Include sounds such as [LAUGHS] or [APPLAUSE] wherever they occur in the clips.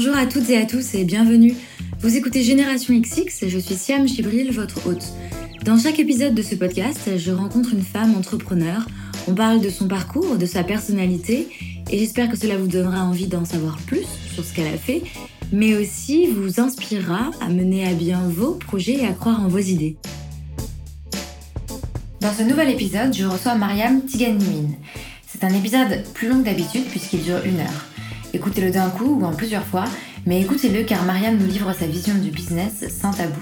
Bonjour à toutes et à tous et bienvenue. Vous écoutez Génération XX je suis Siam Gibril, votre hôte. Dans chaque épisode de ce podcast, je rencontre une femme entrepreneur. On parle de son parcours, de sa personnalité et j'espère que cela vous donnera envie d'en savoir plus sur ce qu'elle a fait, mais aussi vous inspirera à mener à bien vos projets et à croire en vos idées. Dans ce nouvel épisode, je reçois Mariam Tiganimine. C'est un épisode plus long que d'habitude puisqu'il dure une heure. Écoutez-le d'un coup ou en plusieurs fois, mais écoutez-le car Mariam nous livre sa vision du business sans tabou.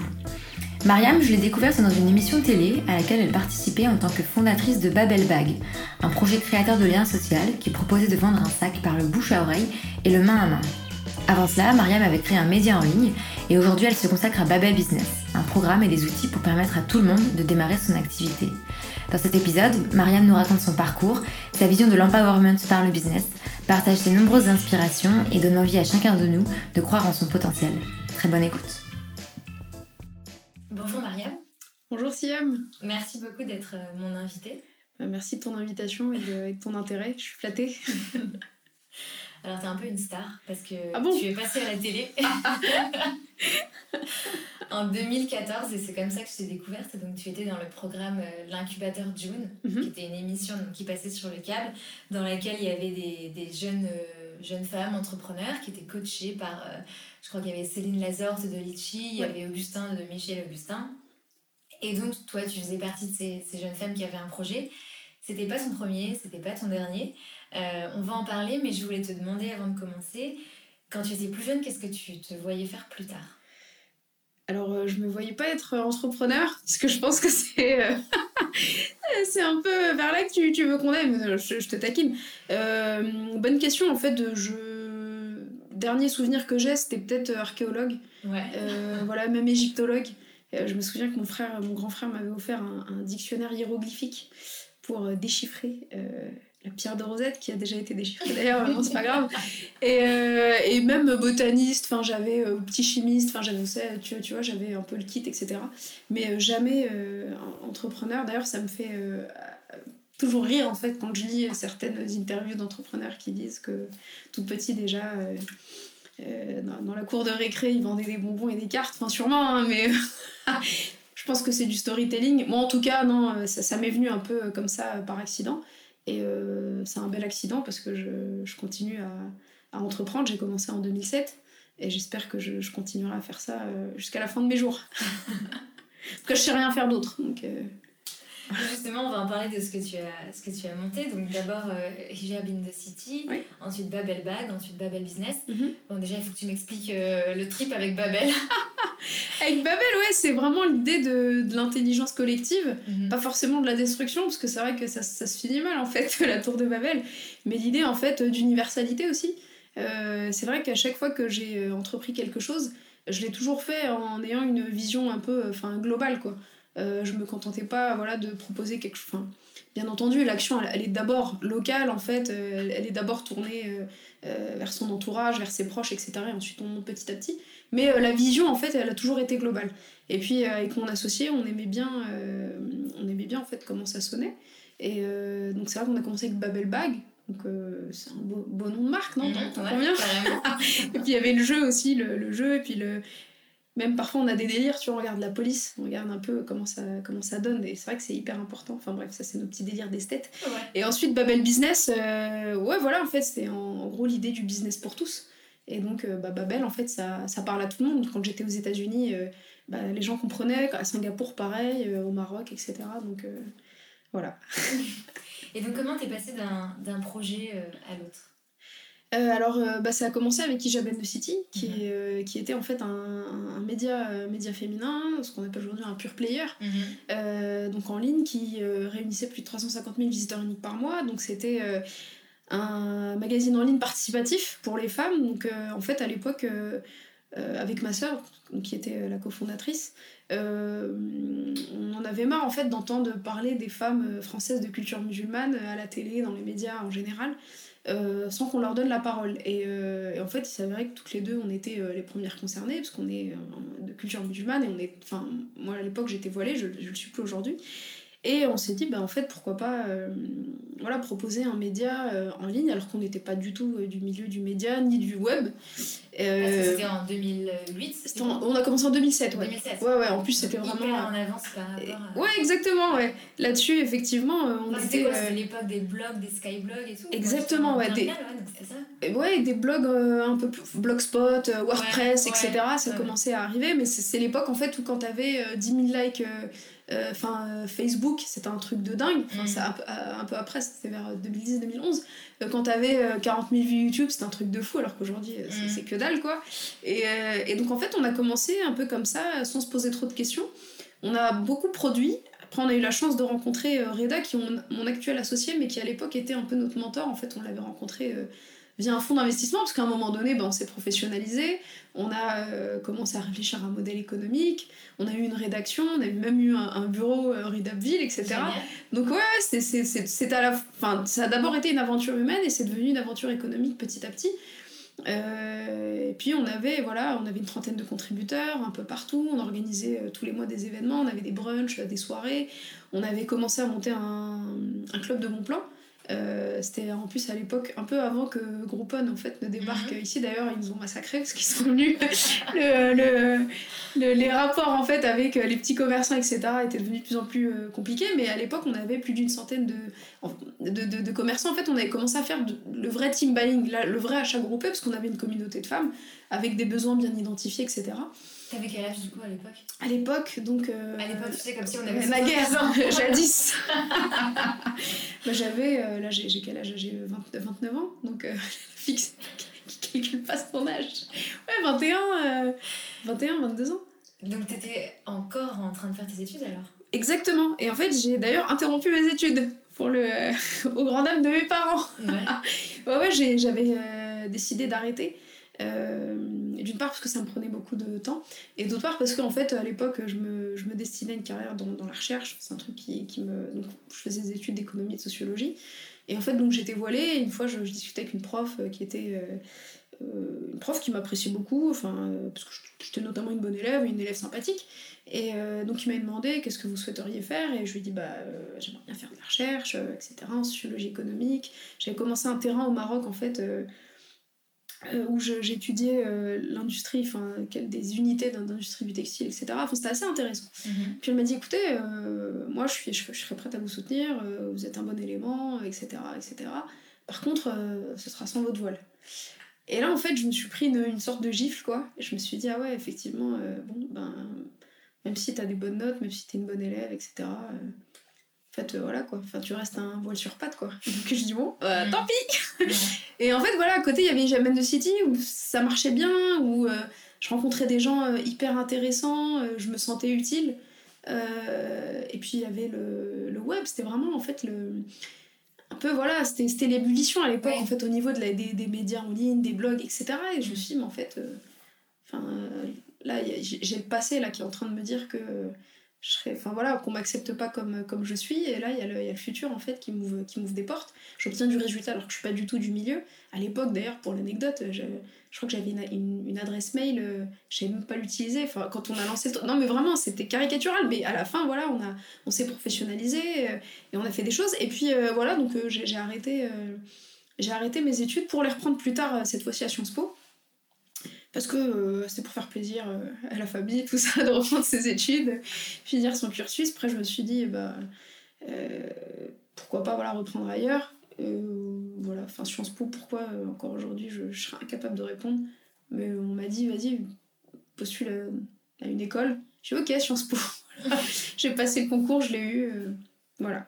Mariam, je l'ai découverte dans une émission télé à laquelle elle participait en tant que fondatrice de Babel Bag, un projet créateur de liens social qui proposait de vendre un sac par le bouche à oreille et le main à main. Avant cela, Mariam avait créé un média en ligne et aujourd'hui elle se consacre à Babel Business, un programme et des outils pour permettre à tout le monde de démarrer son activité. Dans cet épisode, Mariam nous raconte son parcours, sa vision de l'empowerment par le business, partage ses nombreuses inspirations et donne envie à chacun de nous de croire en son potentiel. Très bonne écoute. Bonjour Mariam. Bonjour Siam. Merci beaucoup d'être euh, mon invitée. Bah, merci de ton invitation et de, ton intérêt. Je suis flattée. [LAUGHS] Alors, t'es un peu une star parce que ah tu es passée à la télé [LAUGHS] en 2014 et c'est comme ça que je t'ai découverte. Donc, tu étais dans le programme euh, L'incubateur June, mhm. qui était une émission qui passait sur le câble, dans laquelle il y avait des, des jeunes, euh, jeunes femmes entrepreneurs qui étaient coachées par, euh, je crois qu'il y avait Céline Lazorte de Litchi, il y avait Augustin de Michel Augustin. Et donc, toi, tu faisais partie de ces, ces jeunes femmes qui avaient un projet. C'était pas son premier, c'était pas ton dernier. Euh, on va en parler, mais je voulais te demander avant de commencer, quand tu étais plus jeune, qu'est-ce que tu te voyais faire plus tard? Alors, euh, je me voyais pas être entrepreneur, [LAUGHS] parce que je pense que c'est euh, [LAUGHS] c'est un peu vers là que tu, tu veux qu'on aille, mais je, te taquine. bonne question, en fait, je... dernier souvenir que j'ai, c'était peut-être archéologue. voilà, même égyptologue. je me souviens que mon frère, mon grand frère m'avait offert un, un, dictionnaire hiéroglyphique pour déchiffrer pierre de Rosette qui a déjà été déchiffrée d'ailleurs, c'est pas grave. Et, euh, et même botaniste, enfin j'avais euh, petit chimiste, enfin j'avais tu, tu vois, j'avais un peu le kit, etc. Mais euh, jamais entrepreneur. D'ailleurs, ça me fait toujours rire en fait quand je lis certaines interviews d'entrepreneurs qui disent que tout petit déjà. Dans, la cour de récré, ils vendaient des bonbons et des cartes, enfin sûrement, hein, mais [LAUGHS] je pense que c'est du storytelling. Moi en tout cas, non, ça m'est venu un peu comme ça par accident. Et euh, c'est un bel accident parce que je, continue à, entreprendre. J'ai commencé en 2007 et j'espère que je, continuerai à faire ça euh, jusqu'à la fin de mes jours. [LAUGHS] parce que je sais rien faire d'autre. Euh, Justement, on va en parler de ce que tu as, ce que tu as monté. Donc d'abord euh, Hijab in the City, ensuite Babel Bag, ensuite Babel Business. Mhm. Bon, déjà, il faut que tu m'expliques euh, le trip avec Babel. [LAUGHS] avec Babel, ouais, c'est vraiment l'idée de, de l'intelligence collective, mhm. pas forcément de la destruction, parce que c'est vrai que ça, ça, se finit mal en fait, [LAUGHS] la tour de Babel, mais l'idée en fait d'universalité aussi. Euh, c'est vrai qu'à chaque fois que j'ai entrepris quelque chose, je l'ai toujours fait en ayant une vision un peu enfin globale quoi. Euh, je me contentais pas voilà, de proposer quelque chose. bien entendu, l'action, elle, est d'abord locale, en fait, euh, elle, est d'abord tournée euh, vers son entourage, vers ses proches, etc. Et ensuite, on monte petit à petit. Mais la vision, en fait, elle a toujours été globale. Et puis, avec mon associé, on aimait bien, on aimait bien en fait, comment ça sonnait. Et donc, c'est vrai qu'on a commencé avec Babel Bag, donc c'est un beau, beau, nom de marque, non? Mmh, [LAUGHS] Et puis il y avait le jeu aussi, le, le, jeu, et puis le, même parfois on a des délires, tu vois, on regarde la police, on regarde un peu comment ça, comment ça donne, et c'est vrai que c'est hyper important. Enfin bref, ça c'est nos petits délires d'esthète. Et ensuite, Babel Business, euh, ouais, voilà, en fait, c'est en, gros l'idée du business pour tous. Et donc, euh, bah, Babel, en fait, ça, ça parle à tout le monde. Quand j'étais aux États-Unis, euh, bah, les gens comprenaient, à Singapour, pareil, au Maroc, etc. Donc, voilà. [LAUGHS] et donc, comment t'es passé d'un projet à l'autre? Euh, alors, euh, bah, ça a commencé avec Ijab the City, qui, mhm. euh, qui était en fait un, un média, média féminin, ce qu'on appelle aujourd'hui un pure player, mhm. donc en ligne, qui réunissait plus de 350 000 visiteurs uniques par mois. Donc, c'était un magazine en ligne participatif pour les femmes. Donc, en fait, à l'époque, avec ma sœur, qui était la cofondatrice, on en avait marre en fait d'entendre parler des femmes françaises de culture musulmane à la télé, dans les médias en général. Euh, sans qu'on leur donne la parole. Euh, et, en fait, il s'avérait que toutes les deux, on était euh, les premières concernées, parce qu'on est de culture musulmane, et on est. Enfin, moi à l'époque, j'étais voilée, je, je le suis plus aujourd'hui. Et on s'est dit, bah, en fait, pourquoi pas voilà, proposer un média en ligne, alors qu'on n'était pas du tout du milieu du média ni du web. C'était en 2008 On a commencé en 2007, ouais. 2007. Ouais, ouais, en plus, c'était vraiment. en avance par rapport à... Ouais, exactement, ouais. Là-dessus, effectivement, on enfin, était. C'était l'époque des blogs, des skyblogs et tout? Exactement, ouais. Des... ça ouais, des blogs un peu plus. Blogspot, WordPress, etc. ça commençait à arriver, mais c'est l'époque, en fait, où quand t'avais 10 000 likes euh, enfin, euh, Facebook, c'était un truc de dingue. Enfin, mm. un, peu après, c'était vers 2010-2011. Euh, quand t'avais 40 000 vues YouTube, c'était un truc de fou, alors qu'aujourd'hui, mm. c'est que dalle, quoi. Et, et, donc, en fait, on a commencé un peu comme ça, sans se poser trop de questions. On a beaucoup produit. Après, on a eu la chance de rencontrer Reda, qui est mon, mon actuel associé, mais qui à l'époque était un peu notre mentor. En fait, on l'avait rencontré via un fonds d'investissement, parce qu'à un moment donné, ben, on s'est professionnalisé, on a euh, commencé à réfléchir à un modèle économique, on a eu une rédaction, on a même eu un, bureau euh, Redapville, etc. Donc ouais, c'est, à la, fin, ça a d'abord été une aventure humaine et c'est devenu une aventure économique petit à petit. Euh, et puis on avait, voilà, on avait une trentaine de contributeurs un peu partout, on organisait euh, tous les mois des événements, on avait des brunchs, des soirées, on avait commencé à monter un, un club de bon plan. Euh, c'était en plus à l'époque un peu avant que Groupon en fait ne débarque mhm. ici d'ailleurs ils nous ont massacrés parce qu'ils sont venus [LAUGHS] le, le, les rapports en fait avec les petits commerçants etc étaient devenus de plus en plus euh, compliqués mais à l'époque on avait plus d'une centaine de de, de, de, commerçants en fait on avait commencé à faire le vrai team buying le vrai achat groupé parce qu'on avait une communauté de femmes avec des besoins bien identifiés etc T'avais quel âge du coup à l'époque? À l'époque, donc. Euh, à l'époque, tu sais, comme si on avait. La guerre, hein, jadis [LAUGHS] bah, J'avais. Euh, là, j'ai quel âge? J'ai 29 ans, donc euh, [LAUGHS] fixe qui calcule pas son âge. Ouais, 21, 21, 22 ans. Donc t'étais encore en train de faire tes études alors? Exactement. Et en fait, j'ai d'ailleurs interrompu mes études pour le, [LAUGHS] au grand dam de mes parents. Ouais, [LAUGHS] ouais, ouais j'avais décidé d'arrêter. Euh, d'une part parce que ça me prenait beaucoup de temps, et d'autre part parce qu'en fait à l'époque je me, je me, destinais à une carrière dans, dans la recherche, c'est un truc qui, qui, me... Donc, je faisais des études d'économie et de sociologie, et en fait donc j'étais voilée, et une fois je, discutais avec une prof euh, qui était... Euh, une prof qui m'appréciait beaucoup, enfin, parce que j'étais notamment une bonne élève, une élève sympathique, et donc il m'a demandé qu'est-ce que vous souhaiteriez faire, et je lui ai dit bah j'aimerais bien faire de la recherche, etc., en sociologie économique. J'avais commencé un terrain au Maroc en fait où j'étudiais euh, l'industrie, enfin, des unités d'industrie du textile, etc. Enfin, c'était assez intéressant. Mhm. Puis elle m'a dit écoutez, euh, moi je, suis, je, serais prête à vous soutenir, vous êtes un bon élément, etc. etc. Par contre, ce sera sans votre voile. Et là, en fait, je me suis pris une, une, sorte de gifle, quoi. Et je me suis dit ah ouais, effectivement, bon, ben, même si t'as des bonnes notes, même si t'es une bonne élève, etc fait, euh, voilà quoi. Enfin, tu restes un voile sur patte quoi. [LAUGHS] Donc je dis bon, euh, tant pis [LAUGHS] Et en fait, voilà, à côté, il y avait Jamen de City où ça marchait bien, où euh, je rencontrais des gens hyper intéressants, je me sentais utile. et puis il y avait le, le web, c'était vraiment en fait le. Un peu voilà, c'était l'ébullition à l'époque en fait au niveau de la, des, des, médias en ligne, des blogs, etc. Et je me suis dit, mais en fait, enfin là, j'ai le passé là qui est en train de me dire que je serais enfin voilà qu'on m'accepte pas comme comme je suis. Et là il y, a le, futur en fait qui m'ouvre qui des portes. J'obtiens du résultat alors que je suis pas du tout du milieu. À l'époque d'ailleurs pour l'anecdote je, je, crois que j'avais une, adresse mail euh, je savais même pas l'utiliser. Enfin quand on a lancé non mais vraiment c'était caricatural. Mais à la fin voilà on a on s'est professionnalisé euh, et on a fait des choses. Et puis euh, voilà donc j'ai arrêté j'ai arrêté mes études pour les reprendre plus tard cette fois-ci à Sciences Po parce que euh, c'était pour faire plaisir euh, à la famille, tout ça, [LAUGHS] de reprendre ses études, finir son cursus. Après, je me suis dit, bah, euh, pourquoi pas voilà, reprendre ailleurs voilà, enfin Sciences Po, pourquoi encore aujourd'hui je, serais incapable de répondre. Mais on m'a dit, vas-y, postule à, une école. J'ai dit, ok, Sciences Po. [LAUGHS] J'ai passé le concours, je l'ai eu. voilà.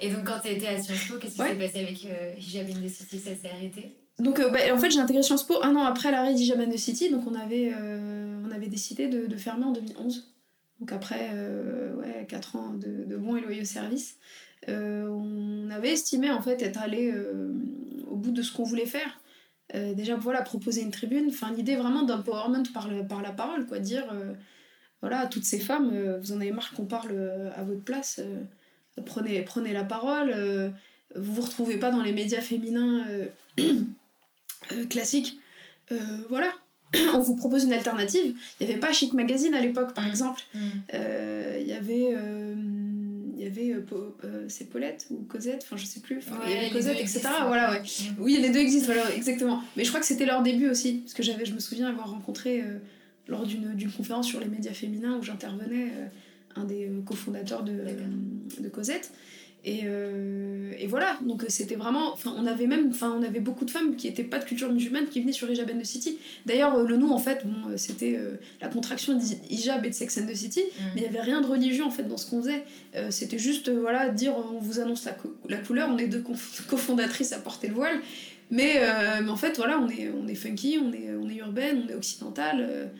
Et donc, quand tu étais à Sciences Po, qu'est-ce qui s'est passé avec Hijab the City Ça s'est arrêté? Donc euh, bah, en fait j'ai intégré Sciences Po un an après l'arrêt d'Ijaman de City, donc on avait, euh, on avait décidé de, fermer en 2011. Donc après euh, ouais, 4 ans de, bons et loyaux services, on avait estimé en fait être allé au bout de ce qu'on voulait faire. déjà voilà, proposer une tribune, enfin l'idée vraiment d'empowerment par, par la parole, quoi, dire voilà, toutes ces femmes, vous en avez marre qu'on parle à votre place, prenez, prenez la parole, vous vous retrouvez pas dans les médias féminins [CLEARS THROAT] Euh, classique. Euh, voilà. [CLEARS THROAT] on vous propose une alternative. Il n'y avait pas Chic Magazine à l'époque, par exemple. Il y avait il y avait c'est Paulette ou Cosette enfin je sais plus il y avait Cosette etc voilà ouais oui les deux existent voilà, exactement mais je crois que c'était leur début aussi parce que j'avais je me souviens avoir rencontré lors d'une conférence sur les médias féminins où j'intervenais un des cofondateurs de, de Cosette euh, et, voilà, donc euh, c'était vraiment. Enfin, on avait même. Enfin, on avait beaucoup de femmes qui n'étaient pas de culture musulmane qui venaient sur Hijab and the City. D'ailleurs, euh, le nom, en fait, bon, c'était la contraction d'Hijab et de Sex and the City, mm. mais il n'y avait rien de religieux, en fait, dans ce qu'on faisait. c'était juste, voilà, dire on vous annonce la, la couleur, on est deux [LAUGHS] cofondatrices à porter le voile. Mais, mais en fait, voilà, on est, on est funky, on est, on est urbaine, on est occidentale.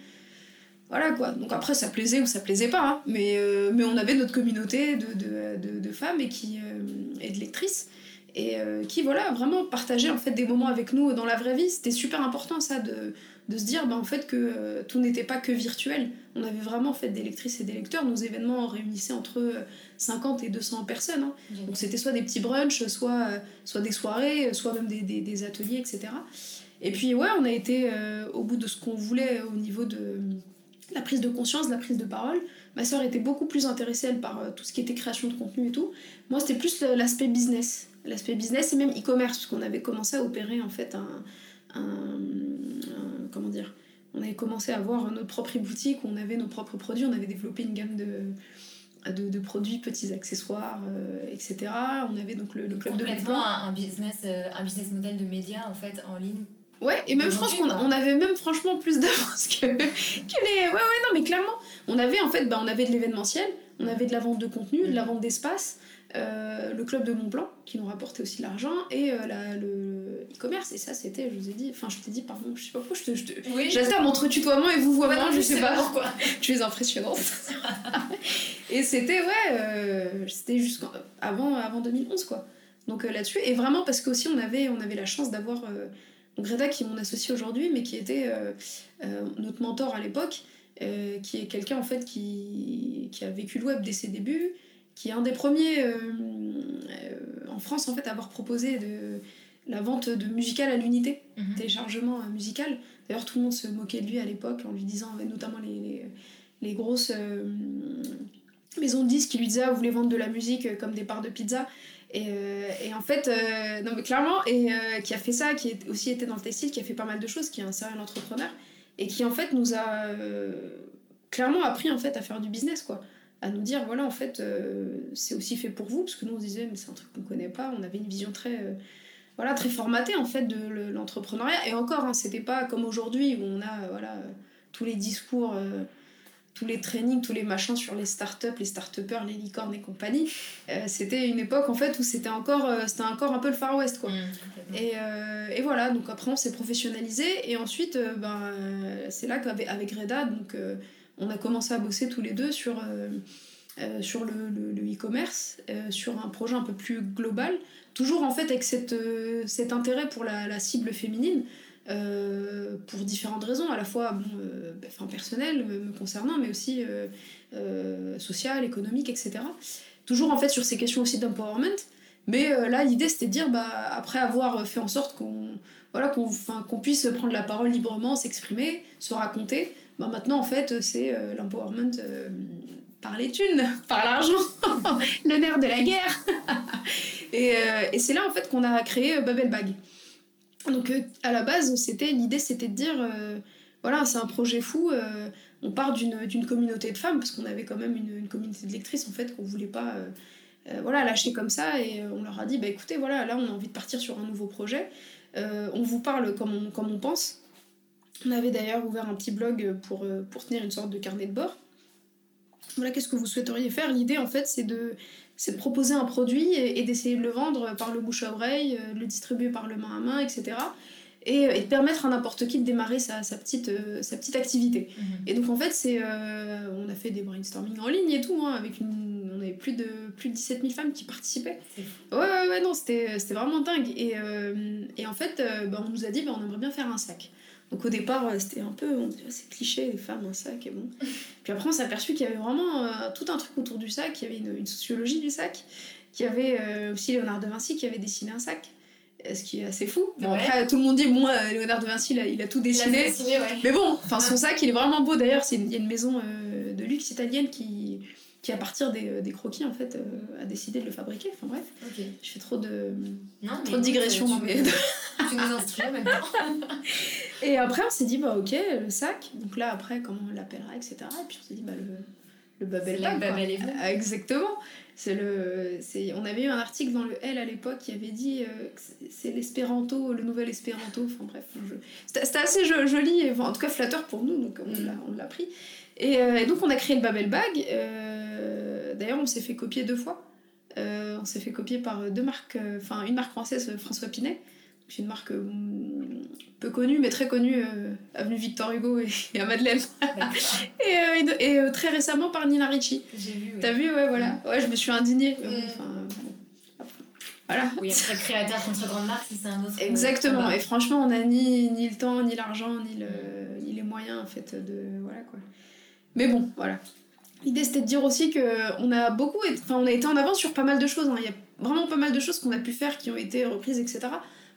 Voilà quoi. Donc après, ça plaisait ou ça plaisait pas, hein. mais, euh, mais on avait notre communauté de, de, de, femmes et, qui, euh, et de lectrices et euh, qui voilà vraiment partageaient en fait des moments avec nous dans la vraie vie c'était super important ça de, de se dire ben, en fait que tout n'était pas que virtuel on avait vraiment fait des lectrices et des lecteurs nos événements réunissaient entre 50 et 200 personnes hein. donc c'était soit des petits brunchs soit, soit des soirées soit même des, des, des, ateliers etc et puis ouais on a été au bout de ce qu'on voulait au niveau de la prise de conscience, la prise de parole. Ma sœur était beaucoup plus intéressée, elle, par euh, tout ce qui était création de contenu et tout. Moi, c'était plus l'aspect business. L'aspect business et même e-commerce, parce qu'on avait commencé à opérer, en fait, un, Comment dire On avait commencé à avoir notre propre boutique, on avait nos propres produits, on avait développé une gamme de, de, produits, petits accessoires, euh, etc. On avait donc le, club de un, un business, euh, un business model de médias, en fait, en ligne Ouais, et même je pense qu'on on avait même franchement plus d'avance que, [LAUGHS] que les. Ouais, ouais, non, mais clairement, on avait en fait, bah, on avait de l'événementiel, on avait de la vente de contenu, de la vente d'espace, euh, le club de Mont Blanc qui nous rapportait aussi l'argent et euh, la, le e-commerce. Et ça, c'était, je vous ai dit, enfin, je t'ai dit, pardon, je sais pas pourquoi, je te. Je te oui. J'alterne entre tutoiement et vous voyez, je sais pas pourquoi. [LAUGHS] tu es impressionnante. [LAUGHS] et c'était, ouais, euh, c'était jusqu'avant avant 2011, quoi. Donc là-dessus, et vraiment parce qu'aussi on avait, on avait la chance d'avoir Reda qui est mon associé aujourd'hui, mais qui était euh, euh, notre mentor à l'époque, euh, qui est quelqu'un en fait qui, qui, a vécu le web dès ses débuts, qui est un des premiers en France en fait à avoir proposé de, la vente de musical à l'unité, mhm. téléchargement musical. D'ailleurs tout le monde se moquait de lui à l'époque en lui disant, notamment les, les, les grosses maisons de disques qui lui disaient ah, vous voulez vendre de la musique comme des parts de pizza euh, et, en fait, euh, non mais clairement, et euh, qui a fait ça, qui est aussi été dans le textile, qui a fait pas mal de choses, qui est un serial entrepreneur, et qui en fait nous a clairement appris en fait à faire du business, quoi. À nous dire, voilà, en fait, c'est aussi fait pour vous, parce que nous on disait, mais c'est un truc qu'on connaît pas, on avait une vision très voilà, très formatée en fait de l'entrepreneuriat. Et encore, hein, c'était pas comme aujourd'hui où on a voilà, tous les discours tous les trainings, tous les machins sur les startups, les start les licornes et compagnie. Euh, c'était une époque en fait où c'était encore, euh, c'était encore un peu le Far West quoi. Mmh, et, euh, et, voilà, donc après on s'est professionnalisé et ensuite ben, c'est là qu'avec avec Reda, donc, on a commencé à bosser tous les deux sur, sur le e-commerce, sur un projet un peu plus global, toujours en fait avec cette, cet intérêt pour la, la cible féminine. Euh, pour différentes raisons, à la fois bon, euh, enfin, personnelles me, concernant, mais aussi euh, euh sociales, économiques, etc. Toujours en fait sur ces questions aussi d'empowerment. Mais là, l'idée c'était de dire, bah, après avoir fait en sorte qu'on voilà, qu'on qu'on puisse prendre la parole librement, s'exprimer, se raconter, bah, maintenant en fait c'est l'empowerment par les thunes, [LAUGHS] par l'argent, [LAUGHS] le nerf de la guerre. [LAUGHS] et, c'est là en fait qu'on a créé Bubble Bag. Donc euh, à la base, c'était l'idée, c'était de dire, euh, voilà, c'est un projet fou. Euh, on part d'une communauté de femmes parce qu'on avait quand même une, communauté de lectrices en fait qu'on voulait pas, voilà, lâcher comme ça. Et on leur a dit, bah écoutez, voilà, là on a envie de partir sur un nouveau projet. on vous parle comme on, pense. On avait d'ailleurs ouvert un petit blog pour, pour tenir une sorte de carnet de bord. Voilà, qu'est-ce que vous souhaiteriez faire? L'idée en fait, c'est de c'est de proposer un produit et, d'essayer de le vendre par le bouche à oreille, euh, de le distribuer par le main à main, etc. Et, et de permettre à n'importe qui de démarrer sa, sa petite, euh, sa petite activité. Mhm. Et donc en fait, c'est, euh, on a fait des brainstorming en ligne et tout, hein, avec une, on avait plus de, plus de 17 000 femmes qui participaient. Ouais, ouais, ouais, non, c'était, c'était vraiment dingue. Et, et en fait, bah, on nous a dit, bah, on aimerait bien faire un sac. Donc au départ, c'était un peu, on disait, c'est cliché, les femmes, un sac, et bon. Puis après, on s'est aperçu qu'il y avait vraiment euh, tout un truc autour du sac, il y avait une, sociologie du sac, qu'il y avait euh, aussi Léonard de Vinci qui avait dessiné un sac. ce qui est assez fou. Bon, après, tout le monde dit, moi, Léonard de Vinci, il a, tout dessiné. Mais bon, enfin, son sac, il est vraiment beau. D'ailleurs, il y a une maison de luxe italienne qui, qui à partir des, des croquis en fait a décidé de le fabriquer. Enfin bref je fais trop de non, trop de digressions tu, mais... [LAUGHS] tu nous instruis maintenant [LAUGHS] et après on s'est dit bah ok le sac. Donc là après comment on l'appellera etc et puis on s'est dit bah le le Babel Bag. Ah, exactement. C'est le, c'est, on avait eu un article dans le L à l'époque qui avait dit euh, que c'est l'espéranto, le nouvel espéranto. Enfin bref, c'était, assez joli, en tout cas flatteur pour nous, donc on, l'a, on l'a pris. Euh, et, donc on a créé le Babel Bag. Euh, d'ailleurs, on s'est fait copier deux fois. on s'est fait copier par deux marques, enfin une marque française, François Pinet, c'est une marque peu connue, mais très connue, avenue Victor Hugo et, [LAUGHS] à Madeleine. et, et très récemment par Nina Ricci. J'ai vu. T'as vu, ouais, voilà. Ouais, je me suis indignée. voilà. Oui, après créateur contre grande marque, c'est un autre. Exactement. Et franchement, on n'a ni, ni le temps, ni l'argent, ni, le, ni les moyens, en fait, de. Voilà, quoi. Mais bon, voilà. L'idée c'était de dire aussi qu'on a beaucoup, enfin on a été en avance sur pas mal de choses. Hein. Il y a vraiment pas mal de choses qu'on a pu faire qui ont été reprises, etc.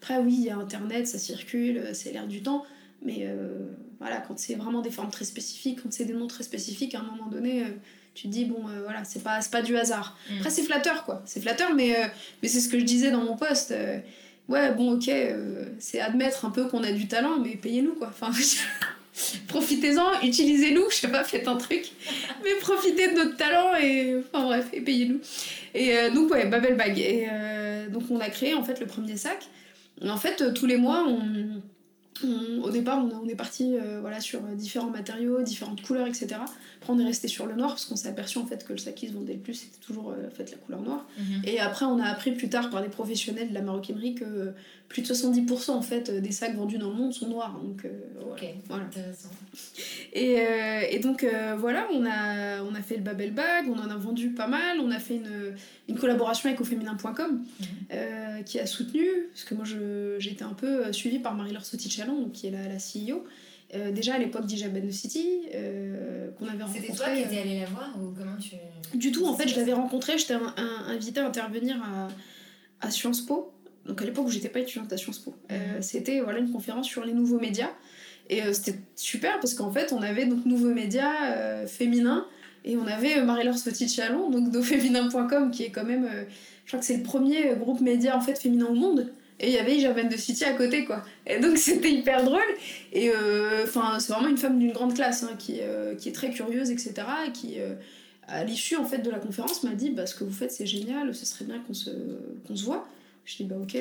Après oui, il y a Internet, ça circule, c'est l'air du temps. Mais euh, voilà, quand c'est vraiment des formes très spécifiques, quand c'est des noms très spécifiques, à un moment donné, euh, tu te dis, bon, euh, voilà, c'est pas, pas du hasard. Mm. Après, c'est flatteur, quoi. C'est flatteur, mais, mais c'est ce que je disais dans mon post. ouais, bon, ok, c'est admettre un peu qu'on a du talent, mais payez-nous, quoi. Enfin, [LAUGHS] profitez-en, utilisez-nous, [LAUGHS] je sais pas, faites un truc, mais profitez de notre talent et enfin bref, et payez-nous. Et donc ouais, Babel Bag. Et donc on a créé en fait le premier sac. en fait, tous les mois, on, au départ, on, est parti euh, voilà, sur différents matériaux, différentes couleurs, etc. Après, on est resté sur le noir parce qu'on s'est aperçu en fait que le sac qui se vendait le plus, c'était toujours euh, fait, la couleur noire. Mhm. Et après, on a appris plus tard par des professionnels de la maroquinerie que plus de 70% en fait, des sacs vendus dans le monde sont noirs. Donc, euh, voilà. Intéressant. Et, et donc, voilà, on a, on a fait le Babel Bag, on en a vendu pas mal. On a fait une, une collaboration avec auféminin.com mhm. qui a soutenu, parce que moi, j'étais un peu suivie par Marie-Laure Qui est la, la CEO. Euh, déjà à l'époque d'Ijaben City, euh, qu'on avait rencontré. C'était toi qui étais allée la voir ou comment tu. Du tout, en fait, je l'avais rencontrée, j'étais invitée à intervenir à, à Sciences Po. Donc à l'époque où j'étais pas étudiante à Sciences Po. Euh, mhm. c'était voilà, une conférence sur les nouveaux médias. Et c'était super parce qu'en fait, on avait donc nouveaux médias féminins et on avait Marie-Laure Petit-Chalon, donc doféminin.com, qui est quand même. je crois que c'est le premier groupe média en fait féminin au monde. Et il y avait Javan de City à côté, quoi. Et donc [LAUGHS] c'était hyper drôle. Et euh, enfin, c'est vraiment une femme d'une grande classe, hein, qui, euh, qui est très curieuse, etc. Et qui, euh, à l'issue en fait de la conférence, m'a dit bah, ce que vous faites, c'est génial, ce serait bien qu'on se, qu'on se voit. Je dis bah ok,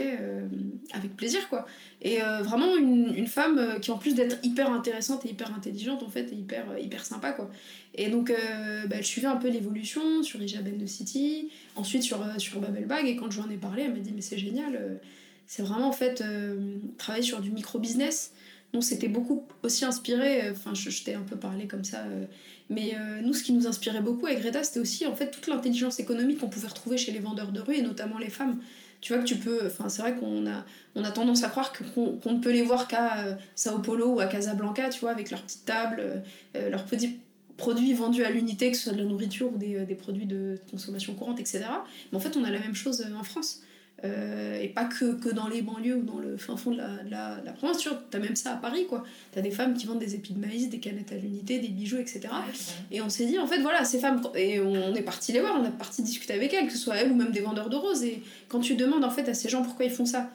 avec plaisir quoi. Et vraiment une, une, femme qui en plus d'être hyper intéressante et hyper intelligente en fait est hyper, hyper sympa quoi. Et donc bah, elle suivait un peu l'évolution sur Ijaben de City, ensuite sur, sur Babel Bag et quand je lui en ai parlé elle m'a dit mais c'est génial c'est vraiment en fait euh, travailler sur du micro-business. Nous, c'était beaucoup aussi inspiré, euh, enfin, je, t'ai un peu parlé comme ça, euh, mais nous, ce qui nous inspirait beaucoup avec Greta, c'était aussi en fait toute l'intelligence économique qu'on pouvait retrouver chez les vendeurs de rue et notamment les femmes. Tu vois que tu peux, enfin, c'est vrai qu'on a, on a tendance à croire qu'on ne peut les voir qu'à Sao Paulo ou à Casablanca, tu vois, avec leurs petites tables, leurs petits produits vendus à l'unité, que ce soit de la nourriture ou des, des produits de consommation courante, etc. Mais en fait, on a la même chose en France. Euh, et pas que, que dans les banlieues ou dans le fin fond de la, la, la province, tu as même ça à Paris, quoi. Tu as des femmes qui vendent des épis de maïs, des canettes à l'unité, des bijoux, etc. et on s'est dit, en fait, voilà, ces femmes, et on est parti les voir, on est parti discuter avec elles, que ce soit elles ou même des vendeurs de roses. Et quand tu demandes, en fait, à ces gens pourquoi ils font ça,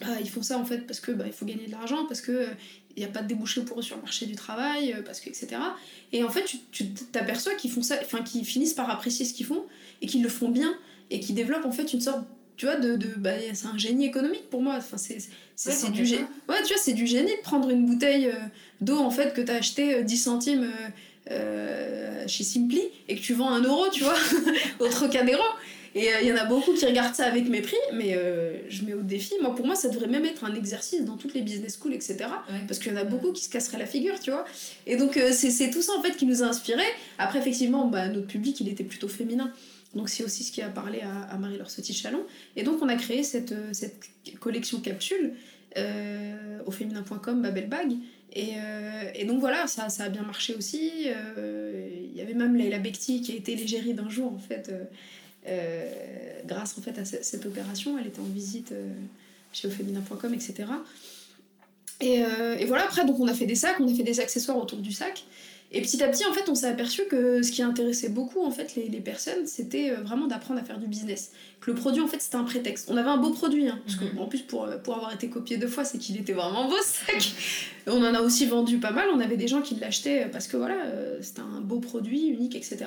bah, ils font ça, en fait, parce que bah, il faut gagner de l'argent, parce que il n'y a pas de débouché pour eux sur le marché du travail, euh, parce que, etc. Et en fait, tu t'aperçois qu'ils font ça, enfin, qu'ils finissent par apprécier ce qu'ils font, et qu'ils le font bien, et qu'ils développent, en fait, une sorte tu vois, de, de bah, c'est un génie économique pour moi. Enfin, c'est, c'est, du génie. Ouais, tu vois, c'est du génie de prendre une bouteille euh, d'eau en fait que t'as acheté 10 euh, centimes euh, chez Simply et que tu vends 1 euro, tu vois, [LAUGHS] au Trocadéro. Et il y en a beaucoup qui regardent ça avec mépris, mais je mets au défi. Moi, pour moi, ça devrait même être un exercice dans toutes les business schools, etc. Parce qu'il y en a beaucoup qui se casseraient la figure, tu vois. Et donc, c'est, c'est tout ça en fait qui nous a inspiré. Après, effectivement, bah, notre public, il était plutôt féminin. Donc c'est aussi ce qui a parlé à, Marie-Laure Sauty-Chalon. Et donc on a créé cette, euh, cette collection capsule euh, au féminin.com, Babel Bag. Et, euh, et, donc voilà, ça, ça a bien marché aussi. Il y avait même Leila Bekti qui a été l'égérie d'un jour en fait, grâce en fait à cette opération. Elle était en visite chez auféminin.com, etc. Et, et, voilà, après, donc on a fait des sacs, on a fait des accessoires autour du sac. Et petit à petit, en fait, on s'est aperçu que ce qui intéressait beaucoup, en fait, les, les personnes, c'était euh, vraiment d'apprendre à faire du business. Que le produit, en fait, c'était un prétexte. On avait un beau produit, hein, parce que, mhm. en plus, pour, pour avoir été copié deux fois, c'est qu'il était vraiment beau, ce sac. on en a aussi vendu pas mal. On avait des gens qui l'achetaient parce que, voilà, euh, c'était un beau produit, unique, etc.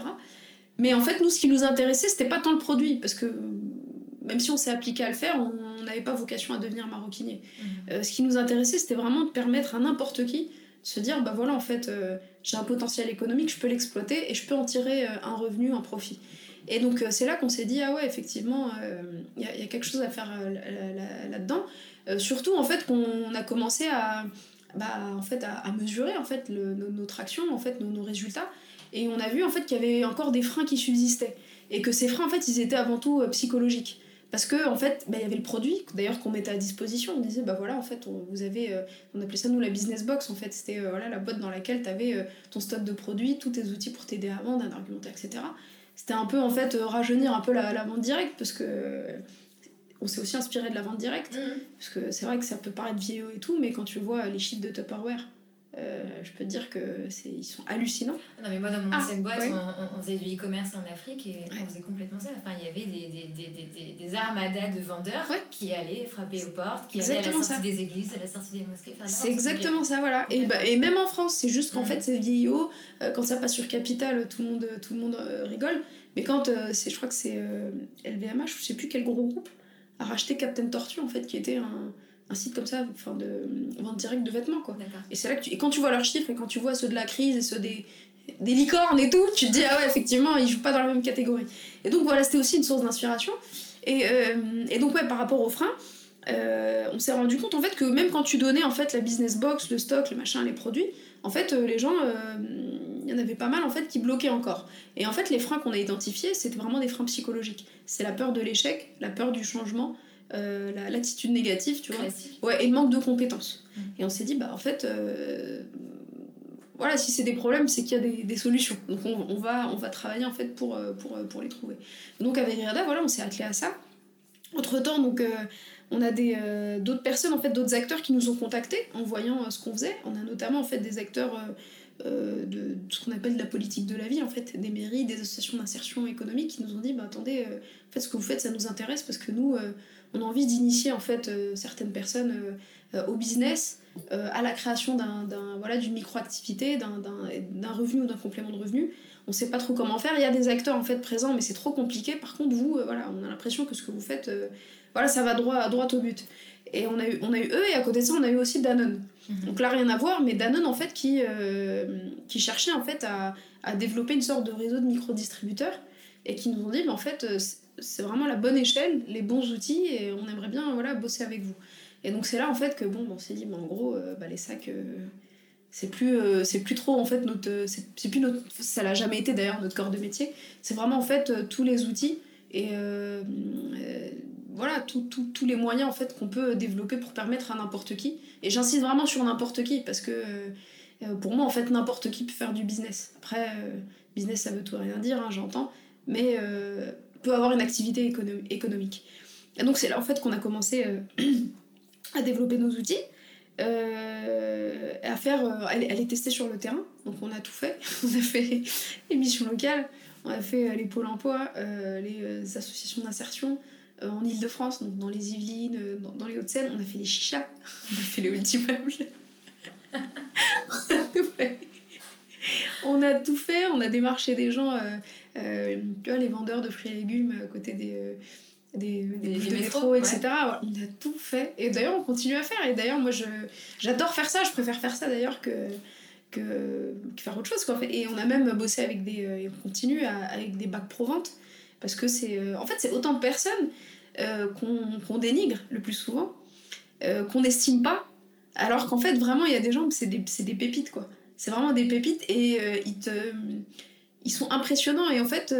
Mais en fait, nous, ce qui nous intéressait, c'était pas tant le produit, parce que même si on s'est appliqué à le faire, on n'avait pas vocation à devenir maroquinier. Mhm. Euh, ce qui nous intéressait, c'était vraiment de permettre à n'importe qui se dire bah voilà en fait euh, j'ai un potentiel économique je peux l'exploiter et je peux en tirer euh, un revenu un profit. Et donc euh, c'est là qu'on s'est dit ah ouais effectivement il y, a quelque chose à faire là, dedans surtout en fait qu'on a commencé à bah, en fait à, mesurer en fait notre action en fait nos, nos, résultats. Et on a vu en fait qu'il y avait encore des freins qui subsistaient. Et que ces freins en fait ils étaient avant tout psychologiques parce que en fait bah, il y avait le produit d'ailleurs qu'on mettait à disposition. On disait bah voilà en fait on, vous avez euh, on appelait ça nous la business box en fait. C'était euh, voilà la boîte dans laquelle tu avais euh, ton stock de produits tous tes outils pour t'aider à vendre un argumentaire etc c'était un peu en fait rajeunir un peu la, la, vente directe parce que on s'est aussi inspiré de la vente directe. Mmh. parce que c'est vrai que ça peut paraître vieillot et tout mais quand tu vois les chiffres de Tupperware euh, je peux te dire que c'est ils sont hallucinants. Non mais moi dans mon ah, ancienne boîte on, faisait du e-commerce en Afrique et on faisait complètement ça. Enfin il y avait des, des, des, des, des armadas de vendeurs qui allaient frapper aux portes, qui allaient à la sortie des églises, à la sortie des mosquées. c'est exactement ça voilà. Et, bah, et même en France c'est juste qu'en fait c'est vieillot. Euh, quand ça passe sur Capital tout le monde, tout le monde euh, rigole. Mais quand c'est je crois que c'est LVMH je sais plus quel gros groupe a racheté Captain Tortue en fait qui était un un site comme ça enfin de vente directe de vêtements quoi. Et c'est là que tu... et quand tu vois leurs chiffres et quand tu vois ceux de la crise et ceux des des licornes et tout tu te dis ah ouais effectivement ils jouent pas dans la même catégorie. Et donc voilà c'était aussi une source d'inspiration. Et, euh, et donc ouais par rapport aux freins euh, on s'est rendu compte en fait que même quand tu donnais en fait la business box le stock le machin les produits en fait euh, les gens il y en avait pas mal en fait qui bloquaient encore. Et en fait les freins qu'on a identifiés c'était vraiment des freins psychologiques. C'est la peur de l'échec la peur du changement euh, l'attitude négative, tu vois. Ouais, et le manque de compétences. Mm. Et on s'est dit, bah en fait, euh, voilà, si c'est des problèmes, c'est qu'il y a des, des, solutions. Donc on, on, va, on va travailler en fait pour, euh, pour, pour les trouver. Donc avec Rada, voilà, on s'est attelé à ça. Entre temps, donc on a des d'autres personnes, en fait, d'autres acteurs qui nous ont contactés en voyant ce qu'on faisait. On a notamment en fait des acteurs euh, de, ce qu'on appelle la politique de la vie, en fait, des mairies, des associations d'insertion économique qui nous ont dit bah, attendez, euh, en fait, ce que vous faites, ça nous intéresse parce que nous, euh, on a envie d'initier en fait certaines personnes au business, à la création d'un, voilà, d'une micro-activité, d'un, revenu ou d'un complément de revenu. On sait pas trop comment faire. Il y a des acteurs en fait présents, mais c'est trop compliqué. Par contre, vous, voilà, on a l'impression que ce que vous faites, voilà, ça va droit, droit au but. Et on a, eu, on a eu eux, et à côté de ça, on a eu aussi Danone. Mhm. Donc là, rien à voir, mais Danone, en fait, qui, euh, qui cherchait en fait à, à, développer une sorte de réseau de micro-distributeurs et qui nous ont dit, mais en fait, euh, c'est vraiment la bonne échelle, les bons outils, et on aimerait bien voilà, bosser avec vous. Et donc c'est là, en fait, que bon, on s'est dit, mais en gros, euh, bah, les sacs c'est plus c'est plus trop en fait notre c'est plus notre ça l'a jamais été d'ailleurs notre corps de métier c'est vraiment en fait tous les outils et voilà, tous les moyens en fait qu'on peut développer pour permettre à n'importe qui. Et j'insiste vraiment sur n'importe qui parce que euh, pour moi en fait n'importe qui peut faire du business. Après, euh, business ça veut tout rien dire, hein, j'entends, mais euh, peut avoir une activité économique. Et donc c'est là en fait qu'on a commencé [CLEARS THROAT] à développer nos outils. à faire, aller, aller, tester sur le terrain. Donc on a tout fait. [LAUGHS] on a fait les missions locales, on a fait les pôles emploi, les associations d'insertion, en Ile-de-France, donc dans les Yvelines, euh, dans, dans les Hauts-de-Seine, on a fait les chichas, [LAUGHS] on a fait les ultimeubles. [LAUGHS] on a tout fait, on a démarché des gens, euh, tu vois, les vendeurs de fruits et légumes à côté des, des, des, des métros, etc. on a tout fait. Et d'ailleurs, on continue à faire. Et d'ailleurs, moi, j'adore faire ça. Je préfère faire ça d'ailleurs que, que, faire autre chose. Quoi. Et on a même bossé avec des. Et on continue avec des bacs pro-vente. Parce que c'est. en fait, c'est autant de personnes euh, qu'on dénigre le plus souvent, euh, qu'on n'estime pas, alors qu'en fait, vraiment, il y a des gens, c'est des, des, pépites, quoi. C'est vraiment des pépites et euh, ils, te, ils sont impressionnants et en fait,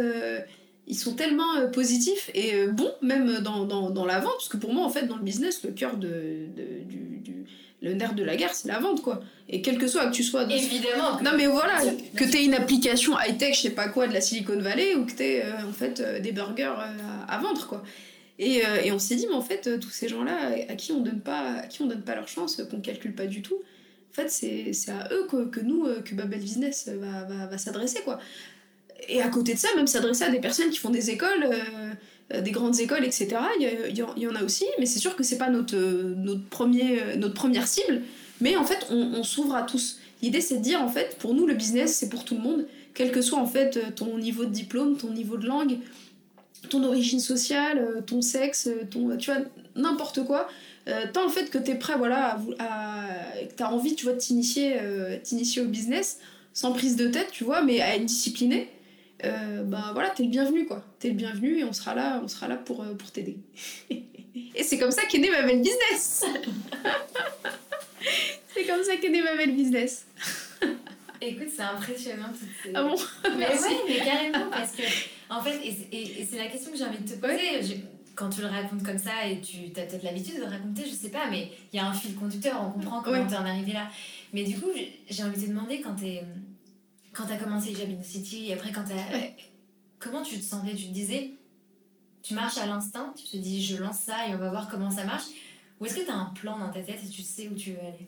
ils sont tellement positifs et bons, même dans, dans, dans, la vente, parce que pour moi, en fait, dans le business, le cœur de, de du le nerf de la guerre, c'est la vente, quoi. Et quel que soit que tu sois. Évidemment. Non, mais voilà, que tu aies une application high-tech, je sais pas quoi, de la Silicon Valley, ou que tu aies, en fait, des burgers à, à, vendre, quoi. Et, euh, et on s'est dit, mais en fait, tous ces gens-là, à qui on donne pas, à qui on donne pas leur chance, qu'on calcule pas du tout, en fait, c'est à eux que, que, nous, que Babel Business va, va, va s'adresser, quoi. Et à côté de ça, même s'adresser à des personnes qui font des écoles, des grandes écoles, etc. Il y, en a aussi, mais c'est sûr que c'est pas notre, notre, premier, notre première cible. Mais en fait, on, s'ouvre à tous. L'idée, c'est de dire, en fait, pour nous, le business, c'est pour tout le monde, quel que soit, en fait, ton niveau de diplôme, ton niveau de langue, ton origine sociale, ton sexe, ton, tu vois, n'importe quoi. Euh, tant en fait que tu es prêt, voilà, à, que tu as envie, tu vois, de t'initier, euh, t'initier au business, sans prise de tête, tu vois, mais à être discipliné, euh, ben voilà, t'es le bienvenu, quoi. T'es le bienvenu et on sera là, on sera là pour, euh, pour t'aider. [LAUGHS] et c'est comme ça qu'est né ma belle business [LAUGHS] C'est comme ça qu'est né ma belle business. [LAUGHS] Écoute, c'est impressionnant toutes ces... Ah bon? Mais oui, mais carrément, parce que, en fait, et, et, c'est la question que j'ai envie de te poser. quand tu le racontes comme ça, et tu as peut-être l'habitude de le raconter, je sais pas, mais il y a un fil conducteur, on comprend comment tu t'es en arrivé là. Mais du coup, j'ai envie de te demander, quand tu quand as commencé Jabin City, et après quand t'as... Comment tu te sentais? Tu te disais, tu marches à l'instinct, tu te dis, je lance ça et on va voir comment ça marche Ou est-ce que tu as un plan dans ta tête et tu sais où tu veux aller?